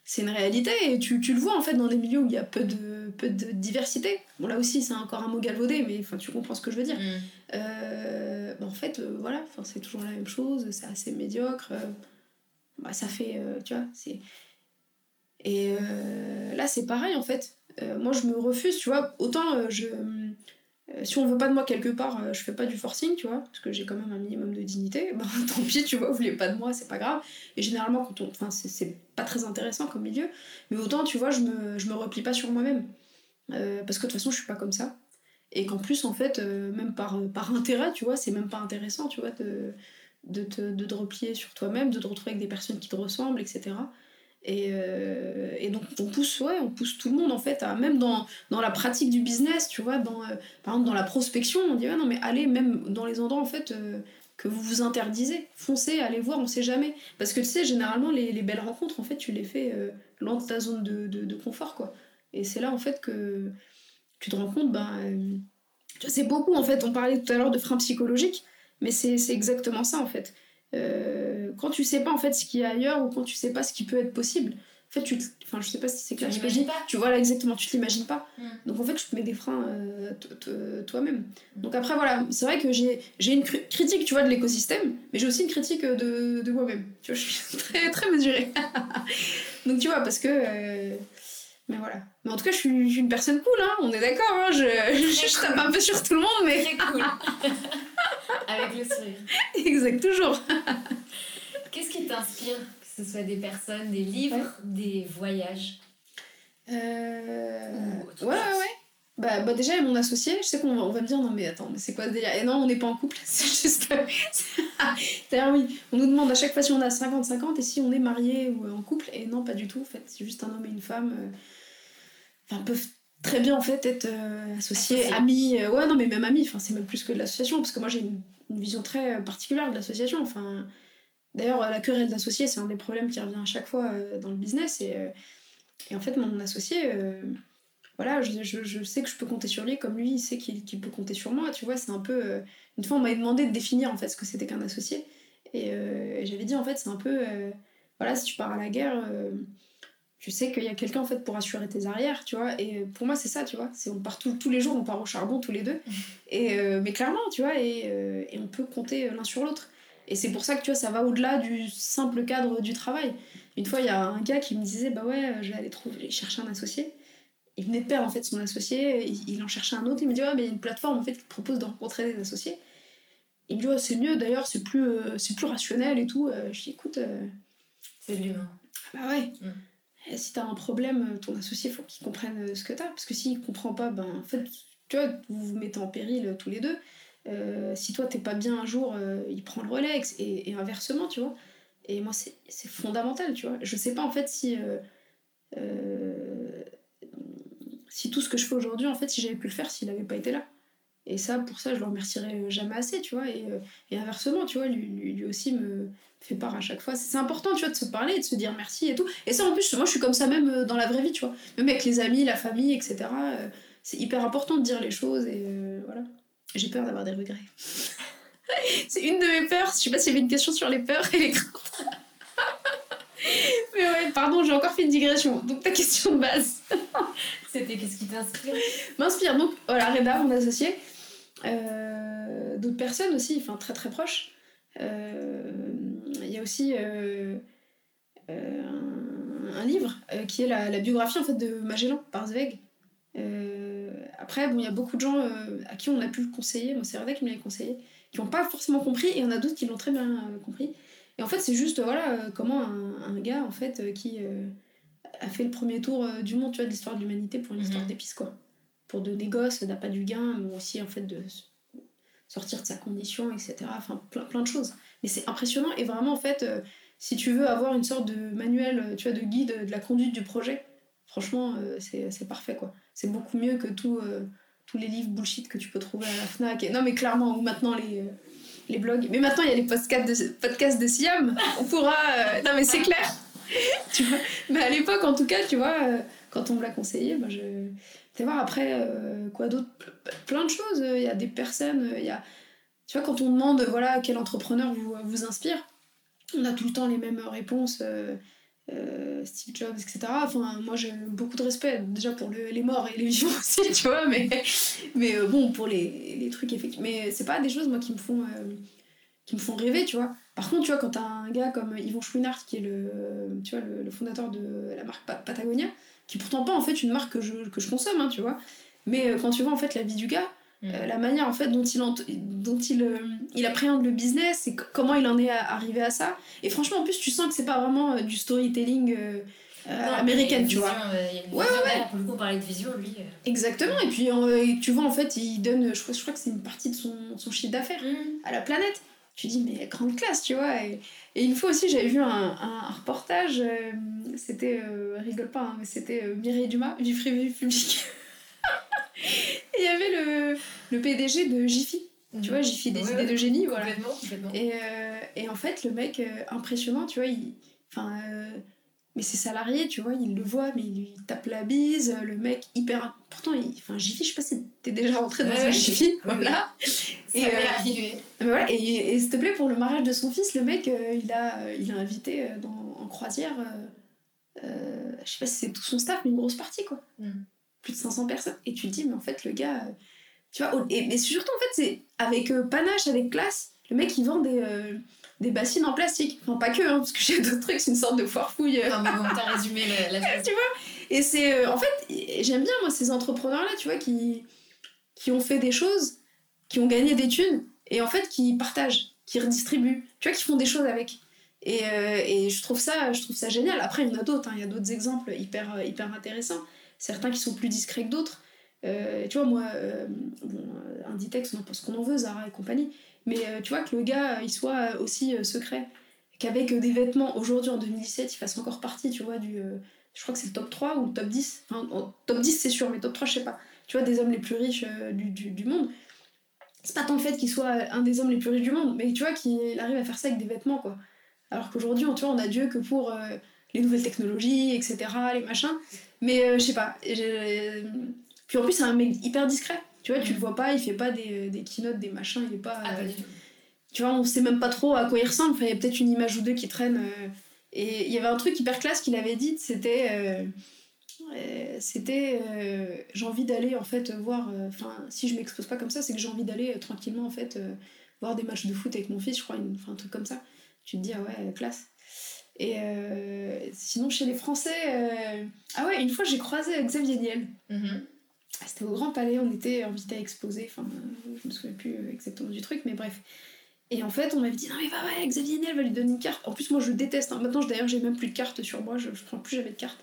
C'est une réalité et tu, tu, le vois en fait dans des milieux où il y a peu de, peu de diversité. Bon, là aussi, c'est encore un mot galvaudé, mais enfin, tu comprends ce que je veux dire. Mm. Euh, bah, en fait, euh, voilà, c'est toujours la même chose, c'est assez médiocre. Euh, bah, ça fait, tu vois, c'est... Et là, c'est pareil, en fait. Moi, je me refuse, tu vois, autant je... si on veut pas de moi quelque part, je fais pas du forcing, tu vois, parce que j'ai quand même un minimum de dignité. [LAUGHS] Bah, tant pis, tu vois, vous voulez pas de moi, c'est pas grave. Et généralement, quand on... Enfin, c'est pas très intéressant comme milieu. Mais autant, tu vois, je me, je me replie pas sur moi-même. parce que de toute façon, je suis pas comme ça. Et qu'en plus, en fait, même par, par intérêt, tu vois, c'est même pas intéressant, tu vois, de de te, de te replier sur toi-même, de te retrouver avec des personnes qui te ressemblent, etc. Et, euh, et, donc on pousse, ouais, on pousse tout le monde en fait, même dans, dans la pratique du business, tu vois, euh, par exemple dans la prospection, on dit non mais allez même dans les endroits en fait euh, que vous vous interdisez, foncez, allez voir, on sait jamais. Parce que tu sais, généralement les, les belles rencontres en fait tu les fais loin de ta zone de, de, de, confort quoi. Et c'est là en fait que tu te rends compte, ben, c'est beaucoup en fait, on parlait tout à l'heure de freins psychologiques, mais c'est exactement ça en fait. Euh, quand tu sais pas en fait ce qu'il y a ailleurs ou quand tu sais pas ce qui peut être possible, en fait, tu enfin, je sais pas si c'est clair. Tu pas. Tu vois là exactement, tu t'imagines pas. Hmm. Donc en fait, tu te mets des freins euh, toi-même. Hmm. Donc après, voilà, c'est vrai que j'ai une critique, tu vois, de l'écosystème, mais j'ai aussi une critique de, de moi-même. Tu vois, je suis [LAUGHS] très, très mesurée. [LAUGHS] Donc tu vois, parce que. Euh, mais voilà. Mais en tout cas, je suis, une personne cool, hein, on est d'accord. Hein, je, je, tape un peu sur tout le monde, mais. Très cool. [LAUGHS] Avec le sourire. [LAUGHS] Exact, toujours. [LAUGHS] Qu'est-ce qui t'inspire Que ce soit des personnes, des livres, des voyages euh... Ouais, ouais, ouais. Bah, bah, déjà, mon associé, je sais qu'on va, on va me dire non, mais attends, mais c'est quoi ce délire? Et non, on n'est pas en couple, [LAUGHS] c'est juste. D'ailleurs, oui, on nous demande à chaque fois si on a 50-50 et si on est marié ou en couple, et non, pas du tout, en fait, c'est juste un homme et une femme. Euh, enfin, peuvent très bien en fait être euh, associés, amis. Euh, ouais, non, mais même amis, enfin, c'est même plus que de l'association, parce que moi j'ai une, une, vision très particulière de l'association. Enfin, D'ailleurs, la querelle d'associés, c'est un des problèmes qui revient à chaque fois dans le business. Et, et en fait, mon associé voilà, je, je, sais que je peux compter sur lui comme lui, il sait qu'il peut compter sur moi, tu vois, c'est un peu... Euh, une fois, on m'avait demandé de définir, en fait, ce que c'était qu'un associé, et, euh, j'avais dit, en fait, c'est un peu... Euh, voilà, si tu pars à la guerre, tu sais qu'il y a quelqu'un, en fait, pour assurer tes arrières, tu vois, et pour moi, c'est ça, tu vois, c'est on part tous les jours, on part au charbon tous les deux, [LAUGHS] et, mais clairement, tu vois, et, et on peut compter l'un sur l'autre. Et c'est pour ça que tu vois, ça va au-delà du simple cadre du travail. Une fois, il y a un gars qui me disait, bah ouais, je vais aller trouver, chercher un associé il venait de perdre en fait son associé, il, en cherchait un autre, il me dit ouais mais il y a une plateforme en fait qui te propose de rencontrer des associés. Il me dit ouais c'est mieux d'ailleurs, c'est plus, euh, c'est plus rationnel et tout. Euh, je dis écoute... Euh, c'est de l'humain. Bah ouais. Mm. Et si t'as un problème, ton associé faut qu'il comprenne ce que t'as, parce que s'il comprend pas, ben en fait tu vois, vous vous mettez en péril tous les deux. si toi t'es pas bien un jour, il prend le relais et, et, inversement, tu vois. Et moi c'est fondamental, tu vois. Je sais pas en fait si si tout ce que je fais aujourd'hui, en fait, si j'avais pu le faire s'il n'avait pas été là. Et ça, pour ça, je le remercierai jamais assez, tu vois. Et, euh, et inversement, tu vois, lui, lui, aussi me fait part à chaque fois. C'est important, tu vois, de se parler, de se dire merci et tout. Et ça, en plus, moi, je suis comme ça même euh, dans la vraie vie, tu vois. Même avec les amis, la famille, etc. Euh, c'est hyper important de dire les choses et voilà. J'ai peur d'avoir des regrets. [LAUGHS] c'est une de mes peurs. Je sais pas s'il y avait une question sur les peurs et les craintes. [LAUGHS] Mais ouais, pardon, j'ai encore fait une digression. Donc ta question de base. C'était qu'est-ce qui t'inspire? M'inspire. Donc voilà, Reda, mon associé. Euh, d'autres personnes aussi, enfin très très proches. Euh, il y a aussi euh, un, livre qui est la, biographie en fait de Magellan par Zweig. après, bon, il y a beaucoup de gens à qui on a pu le conseiller. Moi, c'est Reda qui me l'a conseillé, qui n'ont pas forcément compris, et il y en a d'autres qui l'ont très bien compris. Et en fait, c'est juste voilà comment un, un, gars en fait qui a fait le premier tour du monde, tu vois, de l'histoire de l'humanité pour une histoire mhm. d'épices, quoi. Pour de négoces, n'a pas du gain, mais aussi, en fait, de sortir de sa condition, etc. Enfin, plein, plein de choses. Mais c'est impressionnant, et vraiment, en fait, euh, si tu veux avoir une sorte de manuel, euh, tu vois, de guide de la conduite du projet, franchement, c'est parfait, quoi. C'est beaucoup mieux que tout, tous les livres bullshit que tu peux trouver à la Fnac. Et, non, mais clairement, ou maintenant les, les blogs. Mais maintenant, il y a les podcasts de, podcasts de Siam. On pourra. euh, non, mais c'est clair. [LAUGHS] mais à l'époque, en tout cas, tu vois, euh, quand on me l'a conseillé, bah, je. Tu voir après, euh, quoi d'autre? Plein de choses. Il y a des personnes, il y a. Tu vois, quand on demande, voilà, quel entrepreneur vous, vous inspire, on a tout le temps les mêmes réponses. euh, euh, Steve Jobs, etc. Enfin, moi j'ai beaucoup de respect déjà pour le- les morts et les vivants [LAUGHS] aussi, tu vois, mais, mais euh, bon, pour les, les trucs effectivement. Mais c'est pas des choses, moi, qui me font, euh, qui me font rêver, tu vois. Par contre, tu vois, quand t'as un gars comme Yvon Chouinard, qui est le, tu vois, le, fondateur de la marque Pa- Patagonia, qui est pourtant pas en fait une marque que je, que je consomme, hein, tu vois, mais euh, quand tu vois en fait la vie du gars, Mm. euh, la manière en fait dont il, dont il, euh, il appréhende le business et comment il en est arrivé à ça. Et franchement, en plus, tu sens que c'est pas vraiment du storytelling Non, américaine, tu vois. vision, Ouais, vision ouais. Pour le coup, on parlait de vision, lui. Exactement. Et puis, tu vois, en fait, il donne, je crois, je crois que c'est une partie de son, son chiffre d'affaires à la planète. Tu dis, mais grande classe, tu vois. Et, et une fois aussi, j'avais vu un, un reportage, euh, c'était, euh, rigole pas, hein, mais c'était euh, Mireille Dumas, vie publique. [LAUGHS] Et il y avait le, le PDG de Jiffy. Tu vois, Jiffy des Ouais, idées ouais. de génie, voilà. Complètement. Et, euh, et en fait, le mec, impressionnant, tu vois, il. Enfin. Mais ses salariés, tu vois, il le voit, mais il lui tape la bise. Le mec, hyper. Pourtant, il... enfin, Jiffy, je sais pas si t'es déjà rentré dans Ouais, un Jiffy. Voilà. Et, euh. Mais voilà, et, et s'il te plaît, pour le mariage de son fils, le mec, euh, il, a, euh, il a invité euh, dans, en croisière, euh, je sais pas si c'est tout son staff, mais une grosse partie, quoi. Mm. Plus de 500 personnes. Et tu te dis, mais en fait, le gars, tu vois, et, mais surtout, en fait, c'est avec panache, avec classe, le mec, il vend des, des bassines en plastique. Enfin, pas que, hein, parce que j'ai [LAUGHS] d'autres trucs, c'est une sorte de foire fouille. Non, mais bon, t'as résumé la, la [LAUGHS] chose. tu vois Et c'est. euh, en fait, j'aime bien, moi, ces entrepreneurs-là, tu vois, qui, qui ont fait des choses, qui ont gagné des thunes, et en fait, qui partagent, qui redistribuent, tu vois, qui font des choses avec. Et, euh, et je, trouve ça, je trouve ça génial. Après, il y en a d'autres, hein, il y a d'autres exemples hyper, euh, hyper intéressants. Certains qui sont plus discrets que d'autres. Euh, tu vois, moi, bon, Inditex, on en pense qu'on en veut, Zara et compagnie. Mais euh, tu vois, que le gars, euh, il soit euh, aussi secret. Qu'avec des vêtements, aujourd'hui, en 2017, il fasse encore partie, tu vois, du. je crois que c'est le top 3 ou le top 10. Enfin, en- top 10, c'est sûr, mais top 3, je sais pas. Tu vois, des hommes les plus riches du, du, monde. C'est pas tant le fait qu'il soit un des hommes les plus riches du monde, mais tu vois, qu'il arrive à faire ça avec des vêtements, quoi. Alors qu'aujourd'hui, on, tu vois, on a Dieu que pour les nouvelles technologies, etc., les machins. Mais je sais pas. Puis en plus, c'est un mec hyper discret. Tu vois, tu le vois pas, il fait pas des, des keynotes, des machins, il est pas. Ah, euh, tu vois, on sait même pas trop à quoi il ressemble. Enfin, il y a peut-être une image ou deux qui traîne. euh, Et il y avait un truc hyper classe qu'il avait dit, c'était. euh, euh, c'était. euh, j'ai envie d'aller, en fait, voir. euh, Enfin, si je m'expose pas comme ça, c'est que j'ai envie d'aller euh, tranquillement, en fait, euh, voir des matchs de foot avec mon fils, je crois, enfin, un truc comme ça. Tu te dis, ah ouais, classe. Et euh, sinon, chez les Français. euh, Ah ouais, une fois, j'ai croisé Xavier Niel. Mhm. Ah, C'était au Grand Palais, on était invités à exposer, enfin, euh, je me souviens plus euh, exactement du truc, mais bref. Et en fait, on m'avait dit, non mais va, ouais, Xavier Niel va lui donner une carte. En plus, moi, je déteste. hein. Maintenant, d'ailleurs, j'ai même plus de carte sur moi, je, prends plus jamais de carte.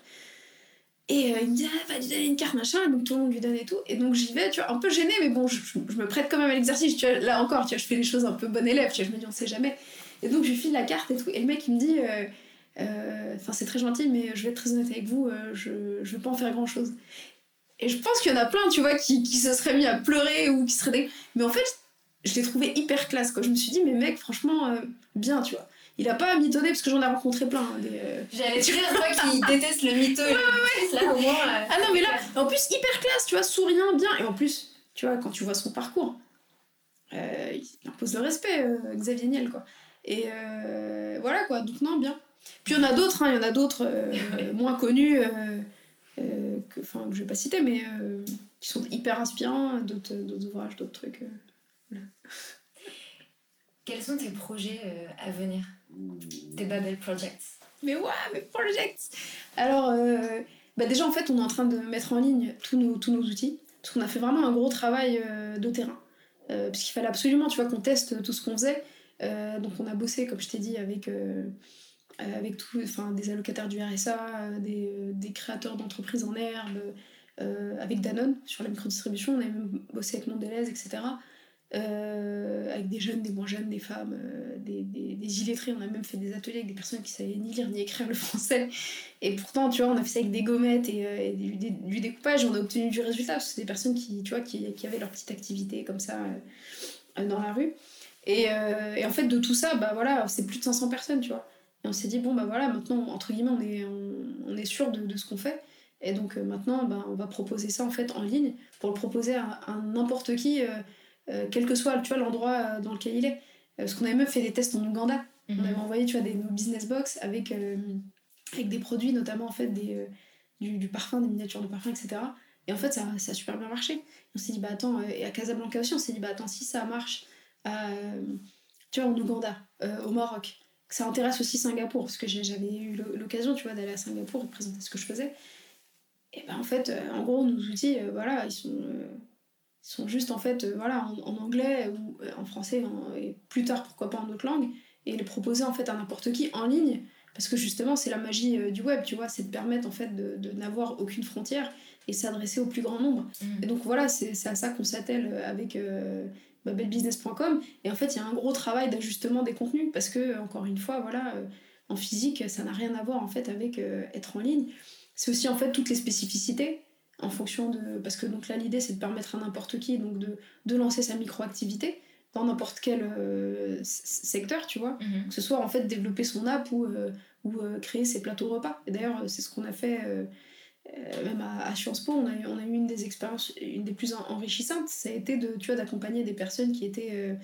Et euh, il me dit, ah, va lui donner une carte, machin, et donc tout le monde lui donne et tout. Et donc j'y vais, tu vois, un peu gênée, mais bon, je, me prête quand même à l'exercice. Là encore, tu vois, je fais les choses un peu bon élève, tu vois, je me dis, on sait jamais. Et donc, je lui file la carte et tout. Et le mec, il me dit, enfin, c'est très gentil, mais je vais être très honnête avec vous, je, je veux pas en faire grand chose. Et je pense qu'il y en a plein, tu vois, qui, qui se seraient mis à pleurer ou qui seraient. dé- Mais en fait, je l'ai trouvé hyper classe, quoi. Je me suis dit, mais mec, franchement, euh, bien, tu vois. Il a pas à mitonner parce que j'en ai rencontré plein. hein, des, euh, J'allais dire, toi qui [LAUGHS] déteste le mytho et le là au moins. euh, Ah non, mais là, en plus, hyper classe, tu vois, souriant, bien. Et en plus, tu vois, quand tu vois son parcours, euh, il impose le respect, Xavier Niel, quoi. Et voilà, quoi. Donc, non, bien. Puis il y en a d'autres, hein, il y en a d'autres [LAUGHS] moins connus, euh, euh, que, enfin, que je vais pas citer, mais euh, qui sont hyper inspirants, d'autres d'autres ouvrages, d'autres trucs. euh. Quels sont tes projets euh, à venir? Tes Babel Projects? Mais ouais, mais projects Alors, euh, bah déjà, en fait, on est en train de mettre en ligne tous nos, tous nos outils. Parce qu'on a fait vraiment un gros travail euh, de terrain. Euh, parce qu'il fallait absolument, tu vois, qu'on teste tout ce qu'on faisait. Euh, donc, on a bossé, comme je t'ai dit, avec, euh, euh, avec tout, enfin, des allocataires du RSA, euh, des, euh, des créateurs d'entreprises en herbe, euh, avec Danone sur la microdistribution. On a même bossé avec Mondelez, etc. euh, avec des jeunes, des moins jeunes, des femmes, euh, des, des. On a même fait des ateliers avec des personnes qui savaient ni lire ni écrire le français. Et pourtant, tu vois, on a fait ça avec des gommettes et, euh, du, découpage. On a obtenu du résultat c'est des personnes qui, tu vois, qui, qui, avaient leur petite activité comme ça dans la rue. Et, et, en fait, de tout ça, bah voilà, c'est plus de 500 personnes, tu vois. Et on s'est dit, bon, bah voilà, maintenant, entre guillemets, on est, on, on est sûr de, de ce qu'on fait. Et donc maintenant, bah, on va proposer ça en fait en ligne pour le proposer à, à n'importe qui. Euh, quel que soit tu vois, l'endroit euh, dans lequel il est. Euh, parce qu'on avait même fait des tests en Ouganda. On mhm. avait envoyé tu vois, des, nos business box avec, avec des produits, notamment en fait, des, du, du, parfum, des miniatures de parfum, etc. Et en fait, ça, ça a super bien marché. on s'est dit, bah attends, et à Casablanca aussi, on s'est dit, bah attends, si ça marche, tu vois, en Ouganda, au Maroc, ça intéresse aussi Singapour, parce que j'avais eu l'occasion, tu vois, d'aller à Singapour et présenter ce que je faisais. Et ben en fait, en gros, nos outils, voilà, ils sont sont juste en fait euh, voilà en, anglais ou euh, en français et plus tard pourquoi pas en autre langue et les proposer en fait à n'importe qui en ligne parce que justement c'est la magie euh, du web tu vois c'est de permettre en fait de, de n'avoir aucune frontière et s'adresser au plus grand nombre mmh. et donc voilà c'est à ça qu'on s'attelle avec euh, babelbusiness.com et en fait il y a un gros travail d'ajustement des contenus parce que encore une fois voilà en physique ça n'a rien à voir en fait avec être en ligne c'est aussi en fait toutes les spécificités en fonction de. Parce que donc là, l'idée, c'est de permettre à n'importe qui donc de, de lancer sa micro-activité dans n'importe quel euh, secteur, tu vois. Mhm. Que ce soit en fait développer son app ou, euh, ou euh, créer ses plateaux repas. Et d'ailleurs, c'est ce qu'on a fait même à, Sciences Po. On a, on a eu une des expériences, une des plus enrichissantes, ça a été de, tu vois, d'accompagner des personnes qui étaient.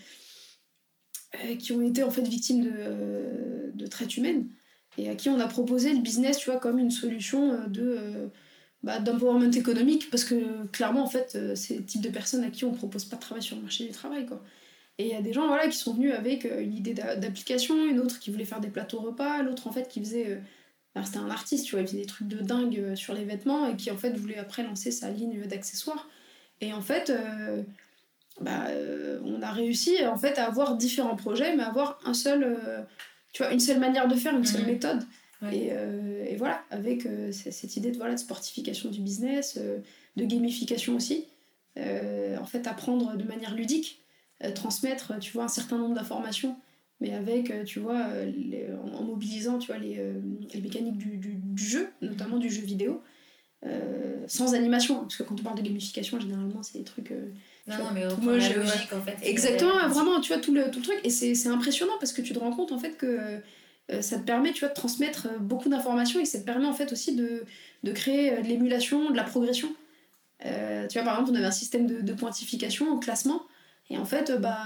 qui ont été en fait victimes de, de traite humaine et à qui on a proposé le business, tu vois, comme une solution de bah, d'empowerment économique parce que clairement en fait euh, c'est le type de personnes à qui on propose pas de travail sur le marché du travail quoi et il y a des gens voilà qui sont venus avec euh, une idée d'application une autre qui voulait faire des plateaux repas l'autre en fait qui faisait euh, c'était un artiste tu vois il faisait des trucs de dingue sur les vêtements et qui en fait voulait après lancer sa ligne d'accessoires et en fait bah, on a réussi en fait à avoir différents projets mais à avoir un seul tu vois une seule manière de faire une seule mhm. méthode et, euh, et, voilà, avec euh, cette idée de, voilà, de sportification du business, euh, de gamification aussi. en fait, apprendre de manière ludique, transmettre, tu vois, un certain nombre d'informations, mais avec, tu vois, en, mobilisant, tu vois, les, les mécaniques du, du, du, jeu, notamment du jeu vidéo. sans animation, parce que quand on parle de gamification, généralement, c'est des trucs. non, non, mais moi, la logique, en fait. Exactement, vraiment, tu vois, tout le, tout le truc. Et c'est impressionnant parce que tu te rends compte, en fait, que euh, ça te permet tu vois, de transmettre euh, beaucoup d'informations et ça te permet en fait aussi de, de créer euh, de l'émulation, de la progression. tu vois, par exemple, on avait un système de, de pointification, de classement, et en fait, bah,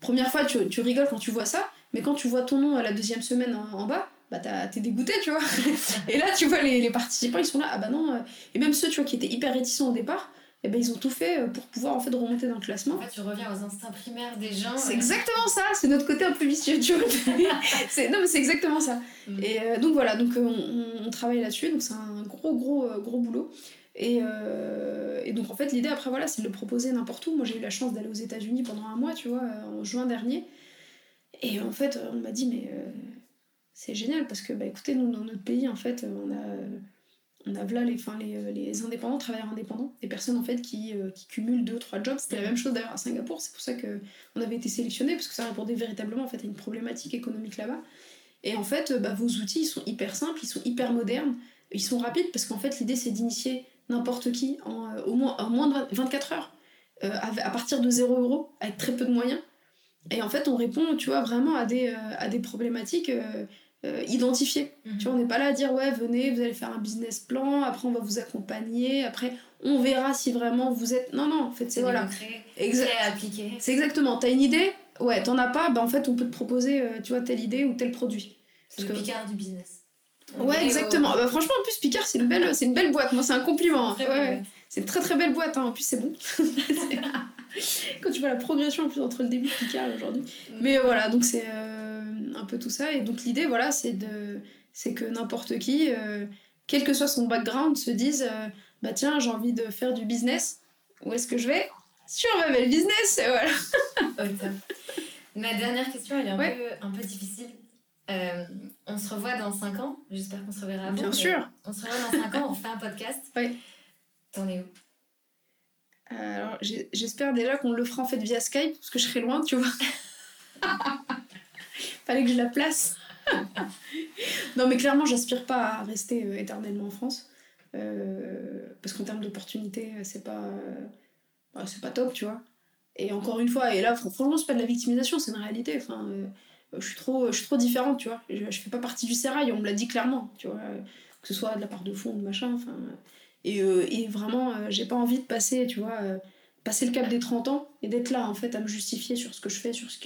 première fois, tu, tu, rigoles quand tu vois ça, mais quand tu vois ton nom à la deuxième semaine en, bas, bah t'es dégoûté, tu vois. [LAUGHS] et là, tu vois, les, les, participants, ils sont là, ah bah non. Et même ceux, tu vois, qui étaient hyper réticents au départ, eh ben ils ont tout fait pour pouvoir en fait remonter dans le classement. En fait, tu reviens aux instincts primaires des gens. C'est exactement ça, c'est notre côté un peu vicieux, tu vois. [LAUGHS] non, mais c'est exactement ça. Mm. Et euh, donc voilà, donc on, on travaille là-dessus, donc c'est un gros, gros, euh, gros boulot. Et, euh, et, donc en fait, l'idée après, voilà, c'est de le proposer n'importe où. Moi, j'ai eu la chance d'aller aux États-Unis pendant un mois, tu vois, en juin dernier. Et en fait, on m'a dit, mais c'est génial parce que, bah écoutez, nous, dans notre pays, en fait, on a on a là les, euh, indépendants, travailleurs indépendants, des personnes en fait qui, euh, cumulent deux, trois jobs. C'était la même chose d'ailleurs à Singapour, c'est pour ça qu'on avait été sélectionné parce que ça répondait véritablement en fait, à une problématique économique là-bas. Et en fait, bah, vos outils, ils sont hyper simples, ils sont hyper modernes, ils sont rapides parce qu'en fait, l'idée, c'est d'initier n'importe qui en, euh, au moins, en moins de 24 heures, à, partir de 0 euros, avec très peu de moyens. Et en fait, on répond, tu vois, vraiment à des, à des problématiques euh, identifié. Tu vois, on n'est pas là à dire ouais, venez, vous allez faire un business plan, après on va vous accompagner, après on verra si vraiment vous êtes. Non, non, en fait, c'est voilà. Exact. appliquer. C'est exactement. T'as une idée? Ouais, t'en as pas, bah en fait, on peut te proposer, euh, tu vois, telle idée ou tel produit. C'est le Picard du business. Ouais, exactement. Bah, franchement, en plus, Picard, c'est une, belle, une belle boîte. Moi, c'est un compliment. Ouais, C'est une très très belle boîte. Hein. En plus, c'est bon. [LAUGHS] Quand tu vois la progression en plus entre le début de Picard et aujourd'hui. Mm. Mais euh, voilà, donc c'est un peu tout ça. Et donc l'idée, voilà, c'est de, c'est que n'importe qui, euh, quel que soit son background, se dise, euh, bah tiens, j'ai envie de faire du business. Où est-ce que je vais? Sur ma belle business, et voilà. [LAUGHS] Ma dernière question, elle est un, peu, un peu difficile. Euh, on se revoit dans 5 ans. J'espère qu'on se reverra avant. Bien sûr. On se revoit dans 5 ans, on fait un podcast. Oui. T'en es où? Alors, j'espère déjà qu'on le fera en fait via Skype, parce que je serai loin, tu vois. [LAUGHS] Fallait que je la place. [LAUGHS] non, mais clairement, j'aspire pas à rester euh, éternellement en France. Euh, parce qu'en termes d'opportunités, c'est pas, bah, c'est pas top, tu vois. Et encore une fois, et là, franchement, c'est pas de la victimisation, c'est une réalité. Enfin, je, suis trop, je suis trop différente, tu vois. Je, je fais pas partie du sérail, on me l'a dit clairement, tu vois. Que ce soit de la part de fond de machin. Enfin, et, vraiment, j'ai pas envie de passer, tu vois, passer le cap des 30 ans et d'être là, en fait, à me justifier sur ce que je fais, sur ce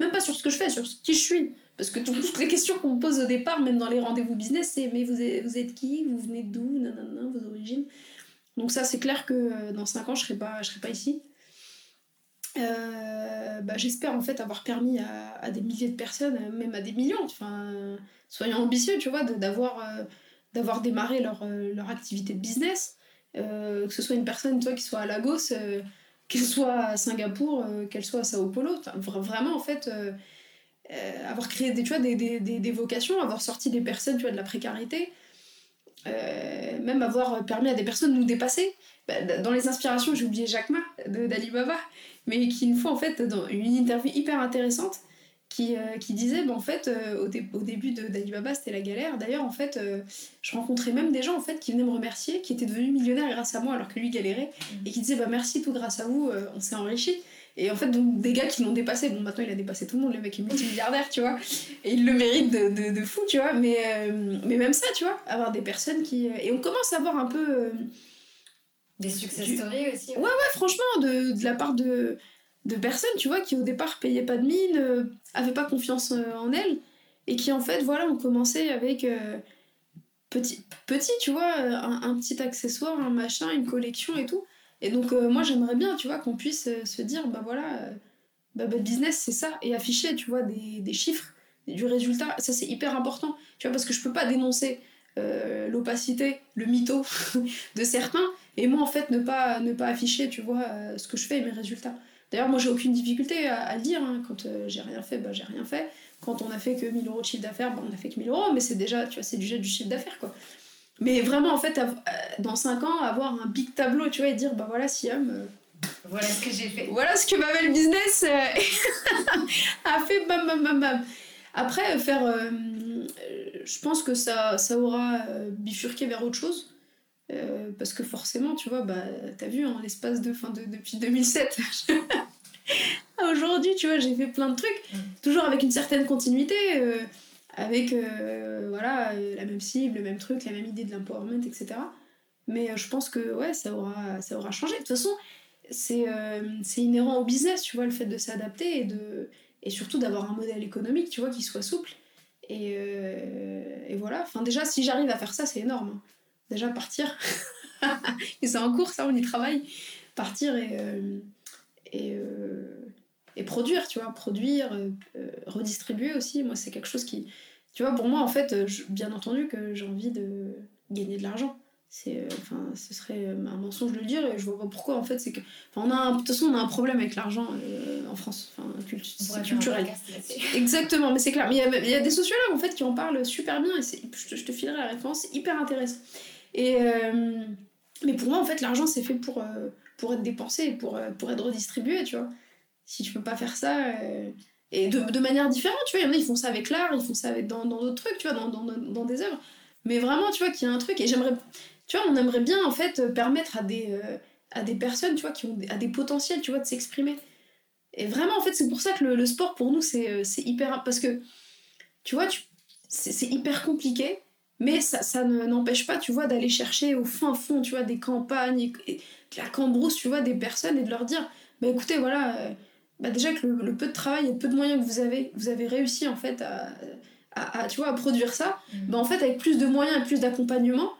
même pas sur ce que je fais, sur qui je suis. Parce que [LAUGHS] toutes les questions qu'on me pose au départ, même dans les rendez-vous business, c'est mais vous êtes, vous êtes qui? Vous venez d'où? Nanana, vos origines. Donc ça, c'est clair que euh, dans 5 ans, je serai pas, je serai pas ici. Euh, bah, J'espère en fait avoir permis à, des milliers de personnes, même à des millions, enfin, soyons ambitieux, tu vois, d'avoir euh, d'avoir démarré leur, leur activité de business. que ce soit une personne toi, qui soit à Lagos, qu'elle soit à Singapour, qu'elle soit à Sao Paulo. Vraiment, en fait, euh, avoir créé des, tu vois, des, des, des, vocations, avoir sorti des personnes tu vois, de la précarité, euh, même avoir permis à des personnes de nous dépasser. Bah, dans les inspirations, j'ai oublié Jacques Ma d'Alibaba, mais qui une fois en fait dans une interview hyper intéressante qui, euh, qui disait bah, en fait au, au, début d'Alibaba c'était la galère d'ailleurs en fait je rencontrais même des gens en fait qui venaient me remercier qui étaient devenus millionnaires grâce à moi alors que lui galérait et qui disaient bah merci tout grâce à vous on s'est enrichi et en fait, donc, des gars qui l'ont dépassé. Bon, maintenant, il a dépassé tout le monde, le mec est multimilliardaire, tu vois. Et il le mérite de, de, de fou, tu vois. Mais, euh, mais même ça, tu vois, avoir des personnes qui. Euh, et on commence à voir un peu. Euh, des success stories aussi. Ouais, ouais, franchement, de, de, la part de, de personnes, tu vois, qui au départ payaient pas de mine, avaient pas confiance en elles. Et qui, en fait, voilà, ont commencé avec. petit, petit, tu vois, un, un petit accessoire, un machin, une collection et tout. Et donc, euh, moi, j'aimerais bien, tu vois, qu'on puisse euh, se dire, bah voilà, euh, bah, bah, business, c'est ça, et afficher, tu vois, des, des chiffres, du résultat. Ça, c'est hyper important, tu vois, parce que je peux pas dénoncer l'opacité, le mytho [LAUGHS] de certains, et moi, en fait, ne pas, ne pas afficher, tu vois, ce que je fais et mes résultats. D'ailleurs, moi, j'ai aucune difficulté à, le dire. Hein. Quand j'ai rien fait, bah, j'ai rien fait. Quand on a fait que 1000 euros de chiffre d'affaires, bah, on a fait que 1000 euros, mais c'est déjà, tu vois, c'est du, du chiffre d'affaires, quoi. Mais vraiment, en fait, euh, dans 5 ans, avoir un big tableau, tu vois, et dire, bah voilà, Siam. Euh, voilà ce que j'ai fait. Voilà ce que ma belle business euh, [LAUGHS] a fait, bam, bam, bam, bam. Après, faire. je pense que ça, ça aura bifurqué vers autre chose. Parce que forcément, tu vois, bah, t'as vu, en l'espace de, fin de. Depuis 2007. [LAUGHS] Aujourd'hui, tu vois, j'ai fait plein de trucs, mm. toujours avec une certaine continuité avec euh, voilà, euh, la même cible, le même truc, la même idée de l'empowerment, etc. Mais euh, je pense que ouais, ça aura, ça aura changé. De toute façon, c'est c'est inhérent au business, tu vois, le fait de s'adapter et, de, et surtout d'avoir un modèle économique, tu vois, qui soit souple. Et, et voilà, enfin déjà, si j'arrive à faire ça, c'est énorme. Hein. Déjà, partir. [LAUGHS] et c'est en cours, ça, on y travaille. Partir et, et, et produire, tu vois, produire, redistribuer aussi. Moi, c'est quelque chose qui, tu vois, pour moi, en fait, euh, bien entendu que j'ai envie de gagner de l'argent. C'est, euh, enfin, ce serait euh, un mensonge de le dire et je vois pas pourquoi, en fait. C'est que, on a de toute façon, on a un problème avec l'argent en France. Enfin, c'est culturel. [LAUGHS] Exactement, mais c'est clair. Mais il y, a des sociologues, en fait, qui en parlent super bien et je te, je te filerai la référence, c'est hyper intéressant. Et, mais pour moi, en fait, l'argent, c'est fait pour, pour être dépensé, pour, pour être redistribué, tu vois. Si tu peux pas faire ça et de, de, manière différente, tu vois, il y en a, ils font ça avec l'art, ils font ça avec, dans d'autres trucs, tu vois, dans, dans, dans, des œuvres. Mais vraiment, tu vois, qu'il y a un truc, et j'aimerais, tu vois, on aimerait bien, en fait, permettre à des, euh, à des personnes, tu vois, qui ont des, à des potentiels, tu vois, de s'exprimer. Et vraiment, en fait, c'est pour ça que le, sport, pour nous, c'est euh, hyper... Parce que, tu vois, tu, c'est hyper compliqué, mais ça, ça n'empêche pas, tu vois, d'aller chercher au fin fond, tu vois, des campagnes, et, de la cambrousse, tu vois, des personnes, et de leur dire, bah écoutez, voilà... Euh, bah déjà que le, peu de travail et le peu de moyens que vous avez, vous avez réussi en fait à, à, tu vois, à produire ça, mm. bah en fait avec plus de moyens et plus d'accompagnement,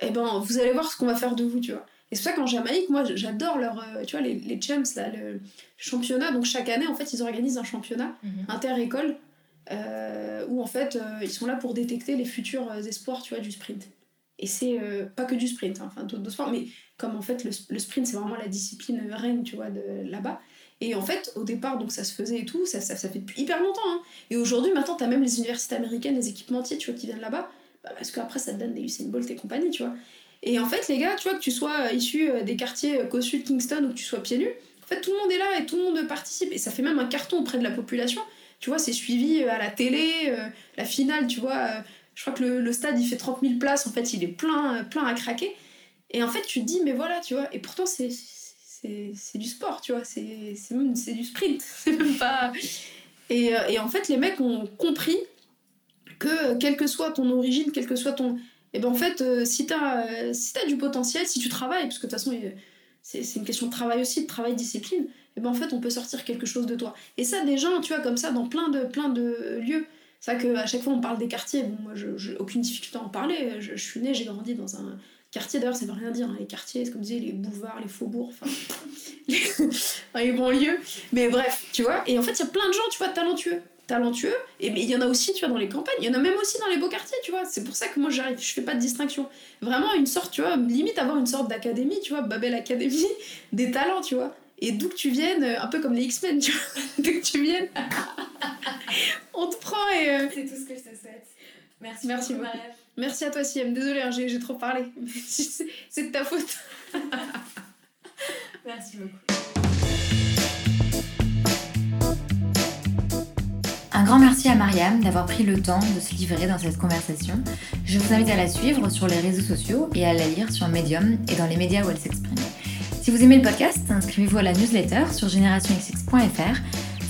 et eh ben vous allez voir ce qu'on va faire de vous, tu vois. Et c'est pour ça qu'en Jamaïque, moi j'adore leur, euh, tu vois, les, les champs, là, le championnat, donc chaque année en fait ils organisent un championnat mm-hmm. inter-école euh, où en fait euh, ils sont là pour détecter les futurs espoirs, tu vois, du sprint. Et c'est pas que du sprint, hein, enfin d'autres sports, mais comme en fait le, sprint c'est vraiment la discipline reine, tu vois, de là-bas, et en fait, au départ, donc ça se faisait et tout, ça, ça, fait depuis hyper longtemps. Hein. Et aujourd'hui, maintenant, t'as même les universités américaines, les équipementiers, tu vois, qui viennent là-bas, bah, parce qu'après, ça te donne des Usain Bolt et compagnie, tu vois. Et en fait, les gars, tu vois, que tu sois issu des quartiers Côte-Sud, Kingston ou que tu sois pieds nus, en fait, tout le monde est là et tout le monde participe. Et ça fait même un carton auprès de la population. Tu vois, c'est suivi à la télé, la finale, tu vois. je crois que le, stade, il fait 30 000 places. En fait, il est plein, plein à craquer. Et en fait, tu te dis, mais voilà, tu vois. Et pourtant, c'est du sport, tu vois, c'est du sprint, [LAUGHS] c'est même pas... Et, euh, et, en fait, les mecs ont compris que quelle que soit ton origine, quel que soit ton... Et eh ben en fait, euh, si t'as euh, si as du potentiel, si tu travailles, parce que de toute façon, c'est une question de travail aussi, de travail, discipline, et eh ben en fait, on peut sortir quelque chose de toi. Et ça, des gens, tu vois, comme ça, dans plein de, plein de lieux. C'est vrai qu'à chaque fois, on parle des quartiers. Bon, moi, j'ai aucune difficulté à en parler. Je, suis née, j'ai grandi dans un Quartier, d'ailleurs, ça veut rien dire. Hein. Les quartiers, c'est comme disais, les boulevards, les faubourgs, [LAUGHS] enfin, les... banlieues. Mais bref, tu vois. Et en fait, il y a plein de gens, tu vois, talentueux. Talentueux. Et mais il y en a aussi, tu vois, dans les campagnes. Il y en a même aussi dans les beaux quartiers, tu vois. C'est pour ça que moi, j'arrive. Je fais pas de distinction. Vraiment, une sorte, tu vois, limite avoir une sorte d'académie, tu vois, Babel Academy, [LAUGHS] des talents, tu vois. Et d'où que tu viennes, euh, un peu comme les X-Men, tu vois. [LAUGHS] d'où que tu viennes, [LAUGHS] on te prend et. Euh, c'est tout ce que je te souhaite. Merci, Merci beaucoup. Merci à toi, Siem. Désolée, hein, j'ai trop parlé. C'est de ta faute. Merci beaucoup. Grand merci à Mariam d'avoir pris le temps de se livrer dans cette conversation. Je vous invite à la suivre sur les réseaux sociaux et à la lire sur Medium et dans les médias où elle s'exprime. Si vous aimez le podcast, inscrivez-vous à la newsletter sur generationxx.fr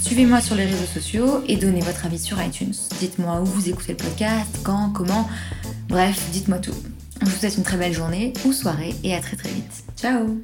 Suivez-moi sur les réseaux sociaux et donnez votre avis sur iTunes. Dites-moi où vous écoutez le podcast, quand, comment. Bref, dites-moi tout. Je vous souhaite une très belle journée ou soirée et à très très vite. Ciao